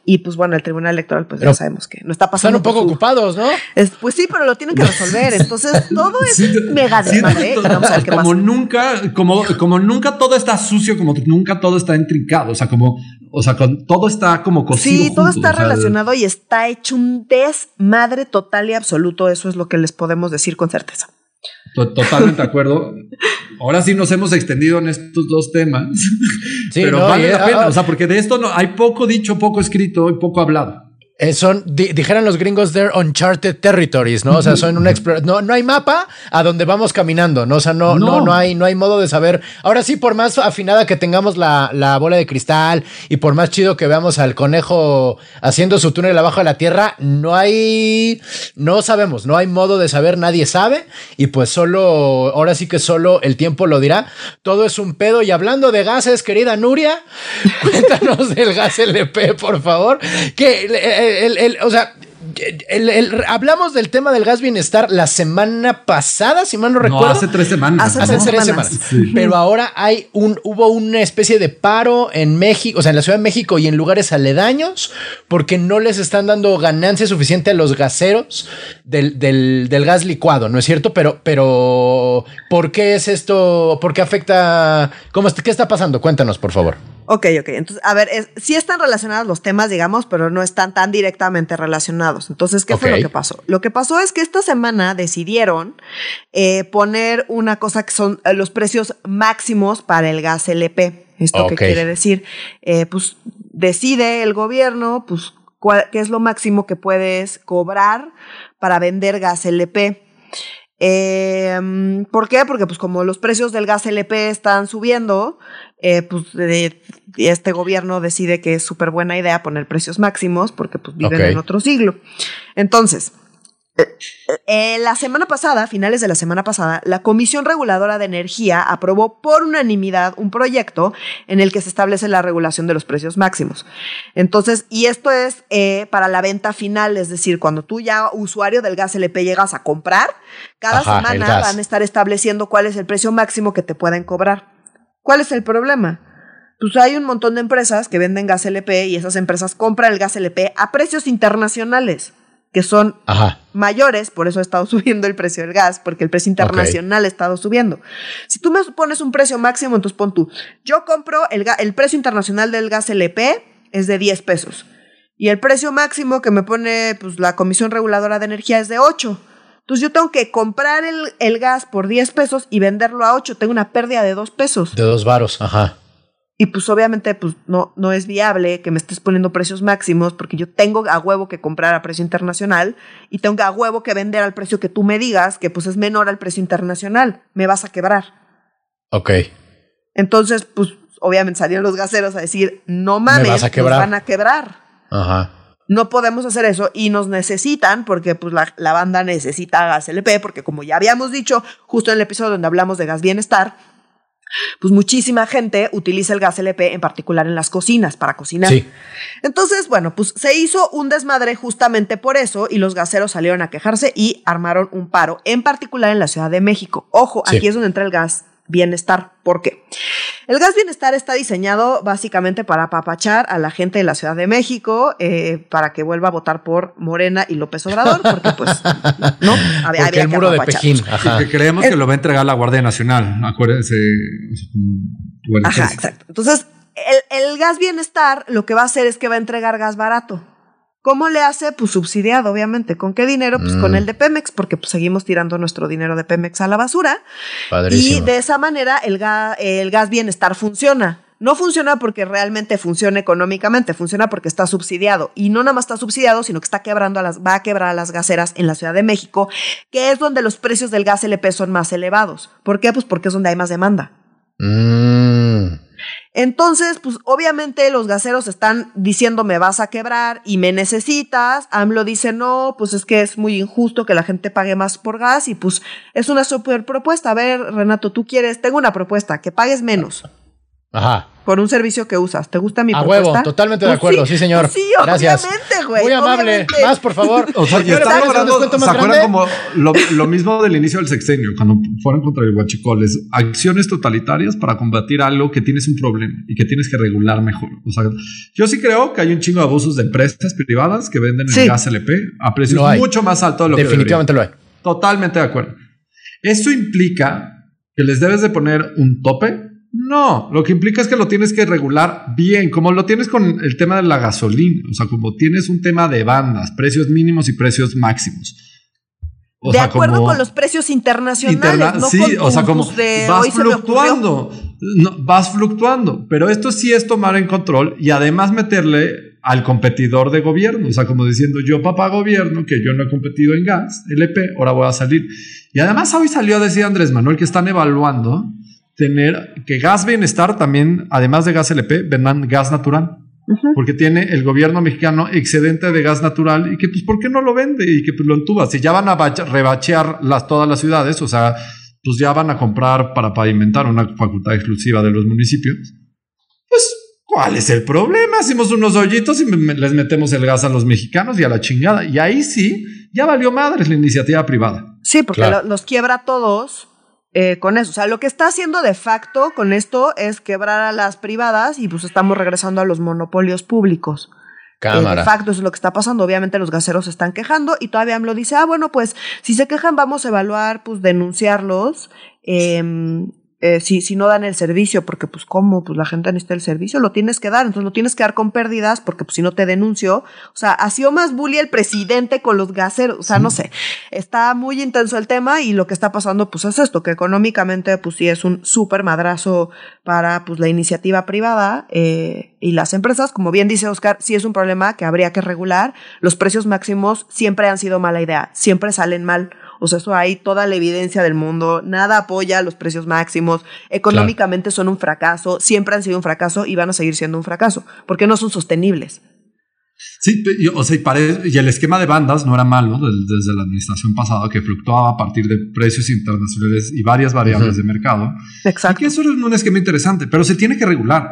Y pues bueno, el Tribunal Electoral, pues ya sabemos que no está pasando. Están un poco ocupados, ¿no? pues sí, pero lo tienen que resolver. Entonces <laughs> todo es mega desmadre. como nunca, como, como nunca todo está sucio, como nunca todo está intrincado. O sea, como, o sea, con, todo está como cosido. Sí, todo está relacionado y está hecho un desmadre total y absoluto. Eso es lo que les podemos decir con certeza. Totalmente de acuerdo. Ahora sí nos hemos extendido en estos dos temas, pero vale la pena, ah, o sea, porque de esto no, hay poco dicho, poco escrito y poco hablado. Eh, son, dijeran los gringos, they're uncharted territories, ¿no? O sea, son una no, no hay mapa a donde vamos caminando, ¿no? O sea, no, no. no, hay, no hay modo de saber. Ahora sí, por más afinada que tengamos la, la, bola de cristal y por más chido que veamos al conejo haciendo su túnel abajo de la tierra, no hay, no sabemos, no hay modo de saber, nadie sabe. Y pues solo, ahora sí que solo el tiempo lo dirá. Todo es un pedo. Y hablando de gases, querida Nuria, <laughs> cuéntanos del gas LP, por favor. Que eh, el, o sea, hablamos del tema del gas bienestar la semana pasada, si mal no recuerdo. hace tres semanas. Hace, tres semanas. Pero ahora hay un, hubo una especie de paro en México, o sea, en la Ciudad de México y en lugares aledaños, porque no les están dando ganancia suficiente a los gaseros del, del, gas licuado, ¿no es cierto? Pero, pero, ¿por qué es esto? ¿Por qué afecta? ¿Cómo, ¿Qué está pasando? Cuéntanos, por favor. Ok, ok. Entonces, a ver, sí están relacionados los temas, digamos, pero no están tan directamente relacionados. Entonces, ¿qué fue lo que pasó? Lo que pasó es que esta semana decidieron eh, poner una cosa que son eh, los precios máximos para el gas LP. ¿Esto qué quiere decir? Eh, pues decide el gobierno, pues, qué es lo máximo que puedes cobrar para vender gas LP. Eh, ¿Por qué? Porque pues como los precios del gas LP están subiendo, eh, pues este gobierno decide que es súper buena idea poner precios máximos porque pues viven en otro siglo. Entonces, eh, la semana pasada, finales de la semana pasada, la Comisión Reguladora de Energía aprobó por unanimidad un proyecto en el que se establece la regulación de los precios máximos. Entonces, y esto es eh, para la venta final, es decir, cuando tú ya usuario del gas LP llegas a comprar, cada semana van a estar estableciendo cuál es el precio máximo que te pueden cobrar. ¿Cuál es el problema? Pues hay un montón de empresas que venden gas LP y esas empresas compran el gas LP a precios internacionales que son mayores, por eso ha estado <laughs> subiendo el precio del gas, porque el precio internacional ha estado subiendo. Si tú me pones un precio máximo, entonces pon tú, yo compro el, el precio internacional del gas LP es de 10 pesos y el precio máximo que me pone pues, la Comisión Reguladora de Energía es de 8. Entonces yo tengo que comprar el, el gas por 10 pesos y venderlo a 8. Tengo una pérdida de 2 pesos. De 2 varos, ajá. Y pues obviamente pues no, no es viable que me estés poniendo precios máximos porque yo tengo a huevo que comprar a precio internacional y tengo a huevo que vender al precio que tú me digas que pues es menor al precio internacional. Me vas a quebrar. Ok. Entonces pues obviamente salieron los gaseros a decir no mames, nos van a quebrar. Ajá. No podemos hacer eso y nos necesitan porque pues la, la banda necesita gas LP porque como ya habíamos dicho justo en el episodio donde hablamos de gas bienestar, pues muchísima gente utiliza el gas LP, en particular en las cocinas, para cocinar. Entonces, bueno, pues se hizo un desmadre justamente por eso y los gaseros salieron a quejarse y armaron un paro, en particular en la Ciudad de México. Ojo, aquí es donde entra el gas bienestar. ¿Por qué? El gas bienestar está diseñado básicamente para apapachar a la gente de la Ciudad de México eh, para que vuelva a votar por Morena y López Obrador, porque pues <laughs> no había, porque el muro de Pejín. Que creemos que lo va a entregar la Guardia Nacional. Acuérdense. Ajá, exacto. Entonces, el, el gas bienestar lo que va a hacer es que va a entregar gas barato. ¿Cómo le hace? Pues subsidiado, obviamente. ¿Con qué dinero? Pues con mm. el de Pemex, porque pues seguimos tirando nuestro dinero de Pemex a la basura. Y de esa manera el, el gas bienestar funciona. No funciona porque realmente funciona económicamente, funciona porque está subsidiado. Y no nada más está subsidiado, sino que está quebrando a las, va a quebrar a las gaseras en la Ciudad de México, que es donde los precios del gas LP son más elevados. ¿Por qué? Pues porque es donde hay más demanda. Mm. Entonces, pues obviamente los gaseros están diciendo me vas a quebrar y me necesitas. AMLO dice no, pues es que es muy injusto que la gente pague más por gas y pues es una super propuesta. A ver, Renato, tú quieres, tengo una propuesta, que pagues menos. Ajá por un servicio que usas. ¿Te gusta mi a huevo, totalmente de pues acuerdo, sí, señor. Pues sí, Gracias. obviamente, güey. Muy amable. Más, por favor. <laughs> O sea, yo estaba acordando, ¿se acuerdan como lo, mismo del inicio del sexenio, cuando fueron contra el huachicoles? Acciones totalitarias para combatir algo que tienes un problema y que tienes que regular mejor. O sea, yo sí creo que hay un chingo de abusos de empresas privadas que venden el gas LP a precios mucho más altos de lo Definitivamente que Definitivamente lo hay. Totalmente de acuerdo. Eso implica que les debes de poner un tope no, lo que implica es que lo tienes que regular bien, como lo tienes con el tema de la gasolina, o sea, como tienes un tema de bandas, precios mínimos y precios máximos. de acuerdo con los precios internacionales, sí, o sea, como vas fluctuando, vas fluctuando, pero esto sí es tomar en control y además meterle al competidor de gobierno, o sea, como diciendo yo papá gobierno que yo no he competido en gas, LP, ahora voy a salir. Y además hoy salió a decir Andrés Manuel que están evaluando tener que gas bienestar también, además de gas LP, vendan gas natural. Porque tiene el gobierno mexicano excedente de gas natural y que, pues, ¿por qué no lo vende? Y que pues, lo entuba. Si ya van a rebachear las, todas las ciudades, o sea, pues ya van a comprar para pavimentar una facultad exclusiva de los municipios. Pues, ¿cuál es el problema? Hacemos unos hoyitos y les metemos el gas a los mexicanos y a la chingada. Y ahí sí, ya valió madres la iniciativa privada. Sí, porque los quiebra todos eh, con eso. O sea, lo que está haciendo de facto con esto es quebrar a las privadas y pues estamos regresando a los monopolios públicos. Cámara. de facto eso es lo que está pasando. Obviamente los gaseros se están quejando y todavía me lo dice, ah, bueno, pues si se quejan vamos a evaluar, pues denunciarlos. Eh, eh, si, si no dan el servicio, porque pues cómo, pues la gente necesita el servicio, lo tienes que dar, entonces lo tienes que dar con pérdidas, porque pues si no te denuncio, o sea, ha sido más bully el presidente con los gaseros, o sea, no sé, está muy intenso el tema y lo que está pasando pues es esto, que económicamente pues sí es un súper madrazo para pues la iniciativa privada eh, y las empresas, como bien dice Oscar, sí es un problema que habría que regular, los precios máximos siempre han sido mala idea, siempre salen mal, o sea, eso hay toda la evidencia del mundo. Nada apoya los precios máximos. Económicamente son un fracaso. Siempre han sido un fracaso y van a seguir siendo un fracaso porque no son sostenibles. Sí, o sea, y, el esquema de bandas no era malo desde la administración pasada, que fluctuaba a partir de precios internacionales y varias variables de mercado. Exacto. Y que eso es un esquema interesante, pero se tiene que regular.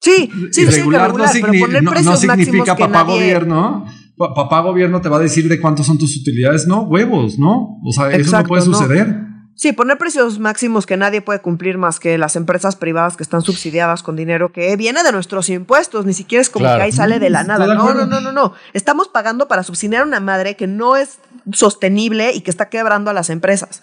Sí, sí, regular, sí, regular no, no, significa papá gobierno papá gobierno te va a decir de cuántos son tus utilidades. No, huevos, ¿no? O sea, eso no puede suceder. Sí, poner precios máximos que nadie puede cumplir más que las empresas privadas que están subsidiadas con dinero que viene de nuestros impuestos, ni siquiera es como que ahí sale de la nada. No, no, no, no, no. Estamos pagando para subsidiar a una madre que no es sostenible y que está quebrando a las empresas.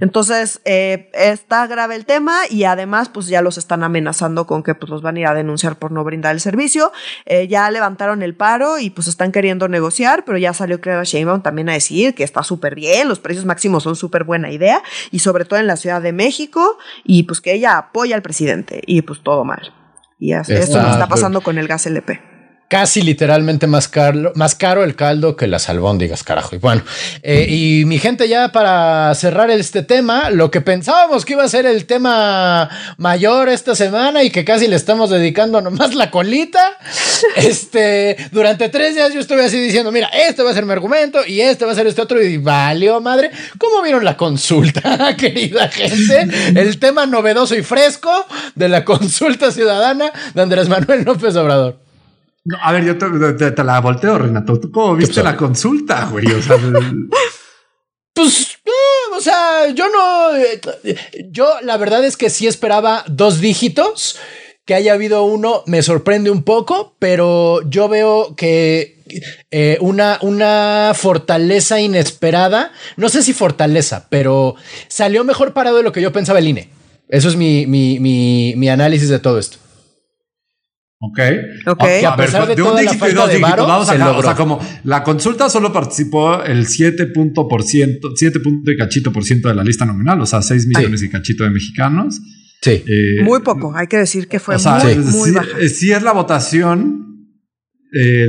Entonces, eh, está grave el tema y además, pues ya los están amenazando con que pues, los van a ir a denunciar por no brindar el servicio. Eh, ya levantaron el paro y pues están queriendo negociar, pero ya salió Clara Sheinbaum también a decir que está súper bien, los precios máximos son súper buena idea y sobre todo en la Ciudad de México y pues que ella apoya al presidente y pues todo mal. Y eso está pasando con el gas LP casi literalmente más caro, más caro el caldo que las albóndigas, carajo. Y bueno, eh, y mi gente, ya para cerrar este tema, lo que pensábamos que iba a ser el tema mayor esta semana y que casi le estamos dedicando nomás la colita, <laughs> este, durante tres días yo estuve así diciendo, mira, este va a ser mi argumento y este va a ser este otro y valió madre. ¿Cómo vieron la consulta, <laughs> querida gente? El tema novedoso y fresco de la consulta ciudadana de Andrés Manuel López Obrador. No, a ver, yo te, la volteo, Renato. ¿Tú cómo viste la consulta, güey? O sea, <laughs> pues, eh, o sea, yo no. Eh, yo la verdad es que sí esperaba dos dígitos. Que haya habido uno me sorprende un poco, pero yo veo que eh, una, una fortaleza inesperada, no sé si fortaleza, pero salió mejor parado de lo que yo pensaba el INE. Eso es mi, mi, mi, mi análisis de todo esto. ¿Ok? Ok. A, ver, de, un dígito y dos dígitos, vamos a O sea, como la consulta solo participó el 7 punto por ciento, 7 punto y cachito por ciento de la lista nominal, o sea, 6 millones y cachito de mexicanos. Sí. Eh, muy poco, hay que decir que fue muy, muy baja. Sí es la votación eh,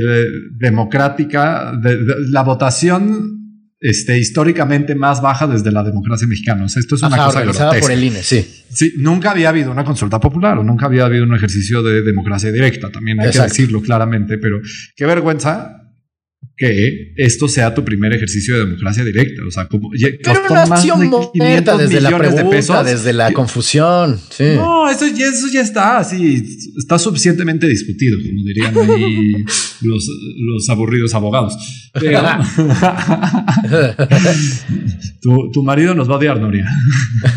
democrática, de, la votación este, históricamente más baja desde la democracia mexicana. O sea, esto es una cosa organizada por el INE, sí. Sí, nunca había habido una consulta popular o nunca había habido un ejercicio de democracia directa, también hay que decirlo claramente, pero qué vergüenza que esto sea tu primer ejercicio de democracia directa. O sea, como Pero una más de desde la pregunta, desde la confusión. Sí. No, eso ya, eso ya está así, está suficientemente discutido, como dirían ahí <laughs> los, los aburridos abogados. <laughs> <laughs> tu, tu marido nos va a odiar, Noria.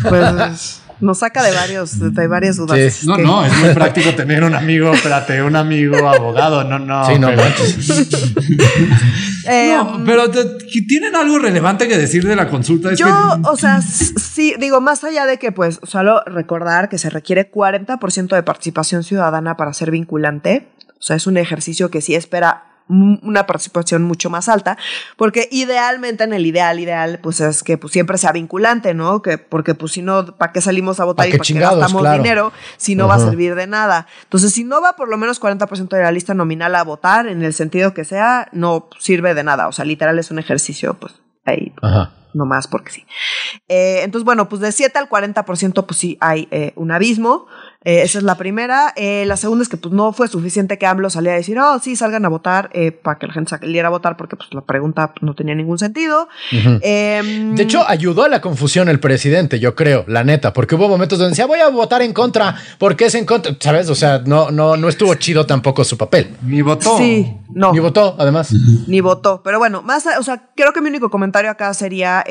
Pues nos saca de varios, de varias dudas. No, no, <laughs> es muy práctico tener un amigo, espérate, un amigo abogado, no, no. Sí, no, <laughs> <laughs> eh, pero tienen algo relevante que decir de la consulta. yo, o sea, sí, digo, más allá de que, pues, solo recordar que se requiere 40% de participación ciudadana para ser vinculante. O sea, es un ejercicio que sí espera una participación mucho más alta, porque idealmente en el ideal, ideal, pues es que pues, siempre sea vinculante, ¿no? Que, porque pues si no, ¿para qué salimos a votar y para qué gastamos dinero si no va a servir de nada? Entonces, si no va por lo menos 40% de la lista nominal a votar, en el sentido que sea, no sirve de nada. O sea, literal es un ejercicio, pues ahí. No más porque sí. Eh, entonces, bueno, pues de 7 al 40%, pues sí hay eh, un abismo. Eh, esa es la primera. Eh, la segunda es que pues, no fue suficiente que AMLO saliera a decir, oh, sí, salgan a votar eh, para que la gente saliera a votar porque pues, la pregunta no tenía ningún sentido. Em, de hecho, ayudó a la confusión el presidente, yo creo, la neta, porque hubo momentos donde decía, voy a votar en contra, porque es en contra, ¿sabes? O sea, no, no, no estuvo chido tampoco su papel. Ni votó. Sí, no. Ni votó, además. Ni votó. Pero bueno, más, o sea, creo que mi único comentario acá sería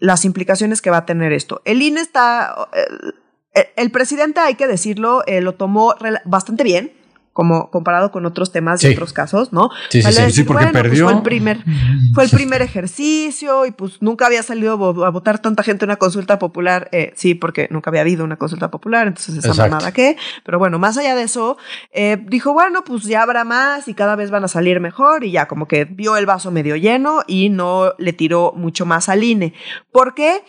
las implicaciones que va a tener esto. El INE está eh, el presidente, hay que decirlo, eh, lo tomó bastante bien, como comparado con otros temas de otros casos, ¿no? Sí, sí, sí, porque pues, perdió. fue, el primer, <laughs> fue el primer ejercicio y pues nunca había salido a votar tanta gente en una consulta popular. Eh, sí, porque nunca había habido una consulta popular, entonces esa mamada que. Pero bueno, más allá de eso, dijo, bueno, pues ya habrá más y cada vez van a salir mejor y ya como que vio el vaso medio lleno y no le tiró mucho más al INE. ¿Por qué?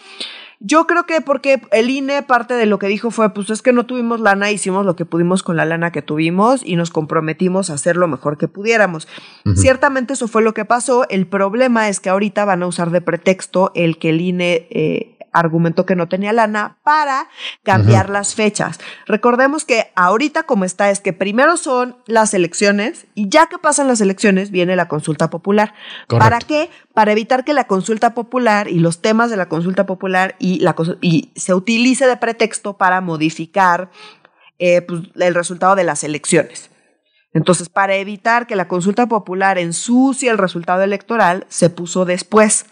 Yo creo que porque el INE parte de lo que dijo fue, pues es que no tuvimos lana, hicimos lo que pudimos con la lana que tuvimos y nos comprometimos a hacer lo mejor que pudiéramos. Ciertamente eso fue lo que pasó. El problema es que ahorita van a usar de pretexto el que el INE eh, argumentó que no tenía lana para cambiar las fechas. Recordemos que ahorita como está es que primero son las elecciones y ya que pasan las elecciones viene la consulta popular. ¿Para qué? Para evitar que la consulta popular y los temas de la consulta popular y, la, y se utilice de pretexto para modificar eh, pues, el resultado de las elecciones. Entonces, para evitar que la consulta popular ensucie el resultado electoral, se puso después.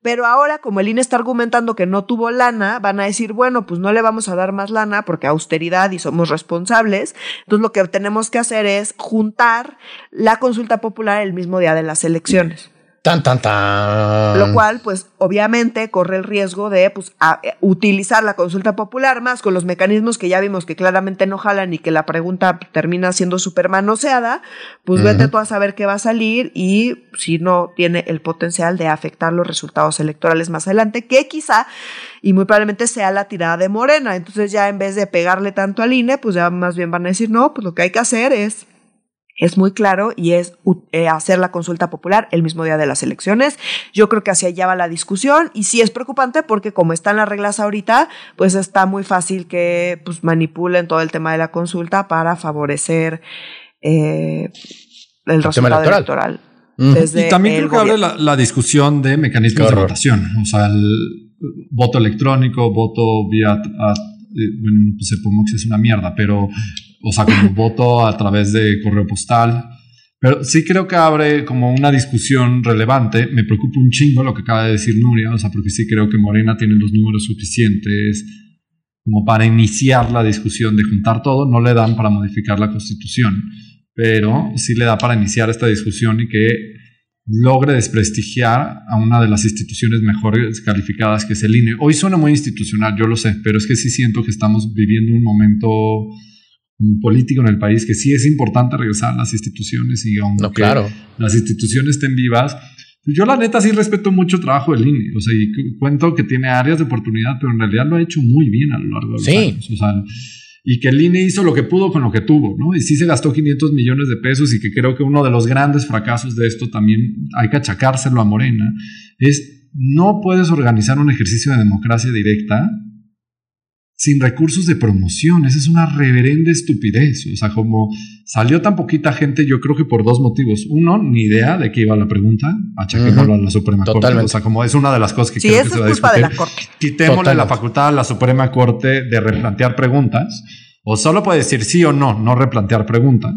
Pero ahora, como el INE está argumentando que no tuvo lana, van a decir, bueno, pues no le vamos a dar más lana porque austeridad y somos responsables. Entonces, lo que tenemos que hacer es juntar la consulta popular el mismo día de las elecciones. Tan, tan, tan. Lo cual, pues, obviamente corre el riesgo de pues, eh, utilizar la consulta popular más con los mecanismos que ya vimos que claramente no jalan y que la pregunta termina siendo súper manoseada, pues vete tú a saber qué va a salir y si no tiene el potencial de afectar los resultados electorales más adelante, que quizá y muy probablemente sea la tirada de Morena. Entonces ya en vez de pegarle tanto al INE, pues ya más bien van a decir, no, pues lo que hay que hacer es es muy claro y es eh, hacer la consulta popular el mismo día de las elecciones. Yo creo que hacia allá va la discusión y sí es preocupante porque como están las reglas ahorita, pues está muy fácil que pues, manipulen todo el tema de la consulta para favorecer eh, el, resultado electoral. y también creo que abre la, discusión de mecanismos de votación, o sea, el voto electrónico, voto vía... Eh, bueno, pues el es una mierda, pero o sea, como <laughs> voto a través de correo postal. Pero sí creo que abre como una discusión relevante. Me preocupa un chingo lo que acaba de decir Nuria, o sea, porque sí creo que Morena tiene los números suficientes como para iniciar la discusión de juntar todo. No le dan para modificar la constitución, pero sí le da para iniciar esta discusión y que logre desprestigiar a una de las instituciones mejores calificadas que es el INE. Hoy suena muy institucional, yo lo sé, pero es que sí siento que estamos viviendo un momento como político en el país, que sí es importante regresar a las instituciones y aunque las instituciones estén vivas, yo la neta sí respeto mucho el trabajo del INE, o sea, y cuento que tiene áreas de oportunidad, pero en realidad lo ha hecho muy bien a lo largo de los sí. años. O sea, y que el INE hizo lo que pudo con lo que tuvo, ¿no? Y sí se gastó 500 millones de pesos y que creo que uno de los grandes fracasos de esto también hay que achacárselo a Morena, es no puedes organizar un ejercicio de democracia directa sin recursos de promoción. Esa es una reverenda estupidez. O sea, como salió tan poquita gente, yo creo que por dos motivos. Uno, ni idea de qué iba la pregunta. Achaquémoslo a la Suprema Corte. O sea, como es una de las cosas que creo que se va a discutir. De la corte. Quitémosle la facultad a la Suprema Corte de replantear preguntas. O solo puede decir sí o no, no replantear preguntas.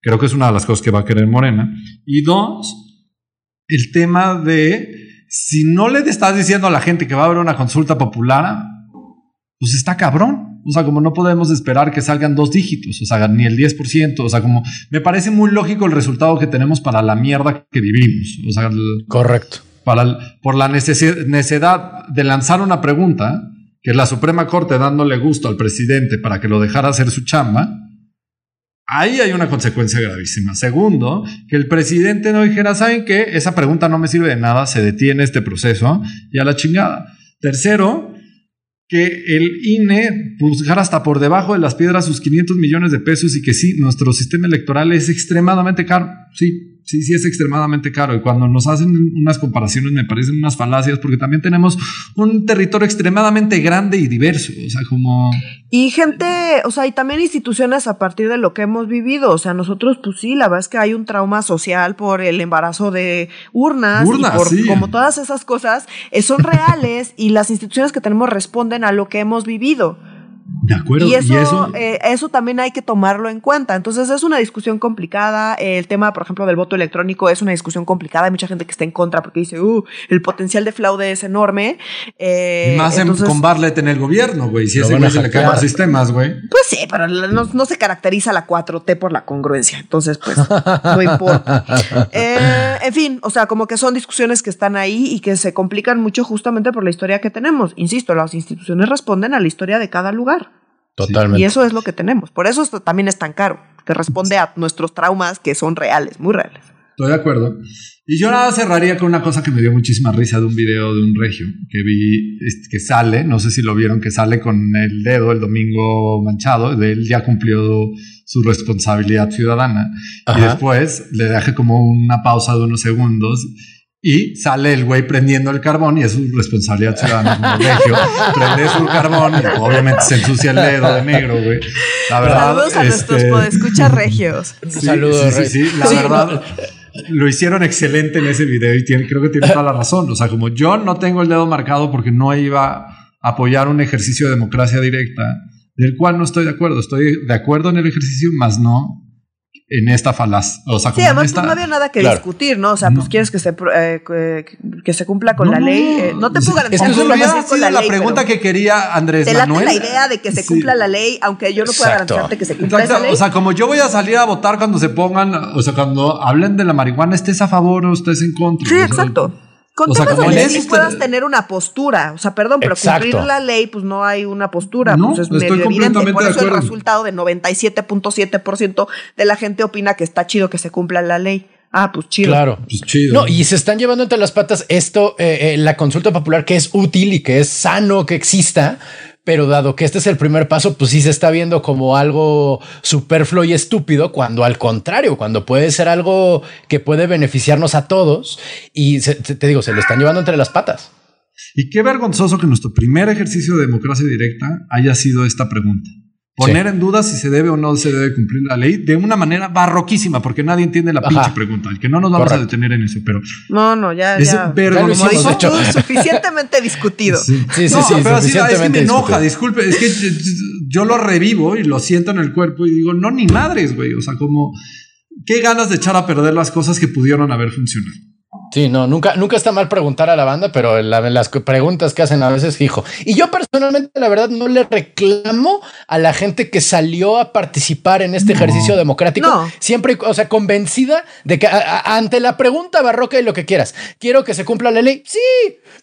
Creo que es una de las cosas que va a querer Morena. Y dos, el tema de si no le estás diciendo a la gente que va a haber una consulta popular, pues está cabrón. O sea, como no podemos esperar que salgan dos dígitos, o sea, ni el 10%, o sea, como me parece muy lógico el resultado que tenemos para la mierda que vivimos. O sea, correcto. Para por la necesidad de lanzar una pregunta, que la Suprema Corte dándole gusto al presidente para que lo dejara hacer su chamba, ahí hay una consecuencia gravísima. Segundo, que el presidente no dijera, ¿saben qué? Esa pregunta no me sirve de nada, se detiene este proceso y a la chingada. Tercero, que el INE buscar hasta por debajo de las piedras sus 500 millones de pesos y que sí, nuestro sistema electoral es extremadamente caro. Sí, sí, sí es extremadamente caro. Y cuando nos hacen unas comparaciones me parecen unas falacias porque también tenemos un territorio extremadamente grande y diverso. O sea, como... Y gente, o sea, y también instituciones a partir de lo que hemos vivido. O sea, nosotros, pues sí, la verdad es que hay un trauma social por el embarazo de urnas, y por como todas esas cosas eh, son reales y las instituciones que tenemos responden a lo que hemos vivido. De acuerdo. Y eso, eh, eso? también hay que tomarlo en cuenta. Entonces es una discusión complicada. El tema, por ejemplo, del voto electrónico es una discusión complicada. Hay mucha gente que está en contra porque dice, uh, el potencial de fraude es enorme. Eh, más con Barlet en el gobierno, güey. Si ese güey se le caen los sistemas, güey. Pues sí, pero no, se caracteriza la 4T por la congruencia. Entonces, pues, no importa. <laughs> Eh, en fin, o sea, como que son discusiones que están ahí y que se complican mucho justamente por la historia que tenemos. Insisto, las instituciones responden a la historia de cada lugar. Totalmente. Y eso es lo que tenemos. Por eso esto también es tan caro, que responde a nuestros traumas que son reales, muy reales. Estoy de acuerdo. Y yo nada cerraría con una cosa que me dio muchísima risa de un video de un regio que vi que sale, no sé si lo vieron, que sale con el dedo el domingo manchado, de él ya cumplió su responsabilidad ciudadana y después le deja como una pausa de unos segundos y sale el güey prendiendo el carbón y es su responsabilidad ciudadana <laughs> regio. Prende su carbón y obviamente se ensucia el dedo de negro, güey. La verdad. Saludos a nuestros este, podescuchas regios. <laughs> Saludos, sí, sí, sí, La verdad. Lo hicieron excelente en ese video y tiene, creo que tiene toda la razón. O sea, como yo no tengo el dedo marcado porque no iba a apoyar un ejercicio de democracia directa, del cual no estoy de acuerdo. Estoy de acuerdo en el ejercicio, más no en esta falaz. O sea, sí, además pues, no había nada que discutir, ¿no? O sea, pues quieres que se, eh, que, se cumpla con la ley. Eh, no te puedo garantizar es que eso con la, la pregunta que quería Andrés te Manuel. la idea de que se cumpla la ley, aunque yo no pueda garantizarte que se cumpla esa ley. O sea, como yo voy a salir a votar cuando se pongan, o sea, cuando hablen de la marihuana, estés a favor o estés en contra. Sí, exacto. Con o sea, puedas tener una postura. O sea, perdón, pero cumplir la ley, pues no hay una postura. pues es medio evidente. Por eso el resultado de 97.7% de la gente opina que está chido que se cumpla la ley. Ah, pues chido. Claro. Pues chido. No, y se están llevando entre las patas esto, eh, eh, la consulta popular que es útil y que es sano que exista, pero dado que este es el primer paso, pues sí se está viendo como algo superfluo y estúpido, cuando al contrario, cuando puede ser algo que puede beneficiarnos a todos y te digo, se lo están llevando entre las patas. Y qué vergonzoso que nuestro primer ejercicio de democracia directa haya sido esta pregunta poner en duda si se debe o no se debe cumplir la ley de una manera barroquísima, porque nadie entiende la pinche pregunta. El que no nos vamos a detener en eso, pero. No, no, ya. Es ya. suficientemente discutido. Sí, sí, sí. pero así, me enoja, disculpe. Es que yo, lo revivo y lo siento en el cuerpo y digo, no, ni madres, güey. O sea, como. Qué ganas de echar a perder las cosas que pudieron haber funcionado. Sí, no, nunca, nunca está mal preguntar a la banda, pero las preguntas que hacen a veces fijo. Y yo personalmente, la verdad, no le reclamo a la gente que salió a participar en este ejercicio democrático, siempre, o sea, convencida de que ante la pregunta barroca y lo que quieras, quiero que se cumpla la ley. Sí,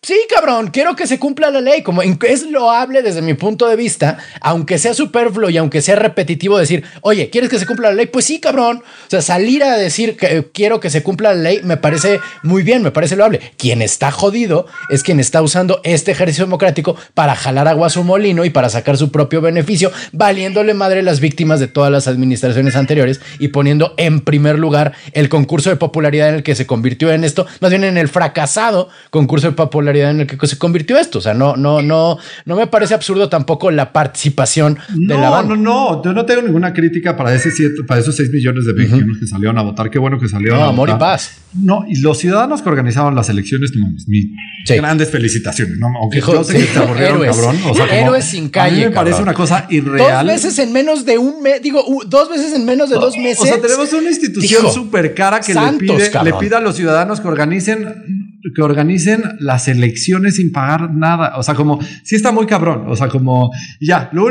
sí, cabrón, quiero que se cumpla la ley. Como es loable desde mi punto de vista, aunque sea superfluo y aunque sea repetitivo decir, oye, ¿quieres que se cumpla la ley? Pues sí, cabrón. O sea, salir a decir que quiero que se cumpla la ley me parece muy bien, me parece loable. Quien está jodido es quien está usando este ejercicio democrático para jalar agua a su molino y para sacar su propio beneficio, valiéndole madre las víctimas de todas las administraciones anteriores y poniendo en primer lugar el concurso de popularidad en el que se convirtió en esto, más bien en el fracasado concurso de popularidad en el que se convirtió esto. O sea, no, no, no, no me parece absurdo tampoco la participación de la banda. No, no, no, yo no tengo ninguna crítica para ese para esos 6 millones de mexicanos que salieron a votar. Qué bueno que salieron a amor y paz. No, y los ciudadanos que organizaban las elecciones, mis grandes felicitaciones, ¿no? Aunque yo sé que te aburrieron, cabrón. O sea, héroes sin calle. A mí me parece una cosa irreal. Dos veces en menos de un mes, digo, dos veces en menos de dos meses. O sea, tenemos una institución súper cara que le, pide, le pide a los ciudadanos que organicen que organicen las elecciones sin pagar nada. O sea, como, sí está muy cabrón. O sea, como, ya, lo,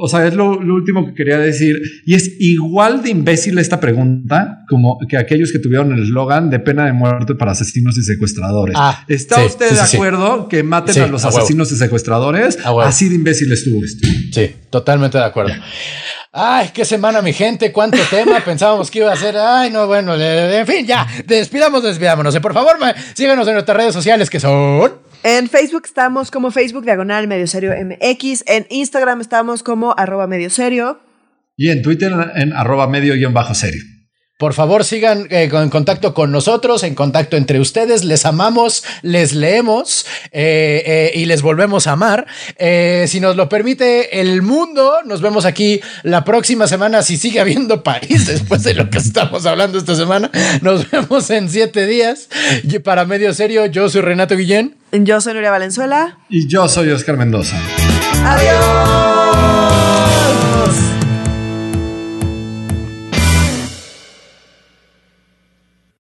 o sea, es lo, último que quería decir. Y es igual de imbécil esta pregunta como que aquellos que tuvieron el eslogan de pena de muerte para asesinos y secuestradores. Ah, ¿Está usted de acuerdo que maten a los asesinos y secuestradores? Así de imbécil estuvo esto. Sí, totalmente de acuerdo. Ay, qué semana, mi gente, cuánto tema. <laughs> Pensábamos que iba a ser. Ay, no, bueno, en fin, ya, despidamos, despidámonos. Por favor, síganos en nuestras redes sociales que son. En Facebook estamos como Facebook Diagonal Medio Serio MX. En Instagram estamos como arroba medio serio. Y en Twitter en arroba medio guion bajo serio. Por favor, sigan eh, en contacto con nosotros, en contacto entre ustedes. Les amamos, les leemos eh, eh, y les volvemos a amar. si nos lo permite el mundo, nos vemos aquí la próxima semana. Si sigue habiendo país <laughs> después de lo que estamos hablando esta semana, nos <laughs> vemos en siete días. Y para medio serio, yo soy Renato Guillén. Yo soy Nuria Valenzuela. Y yo soy Oscar Mendoza. Adiós.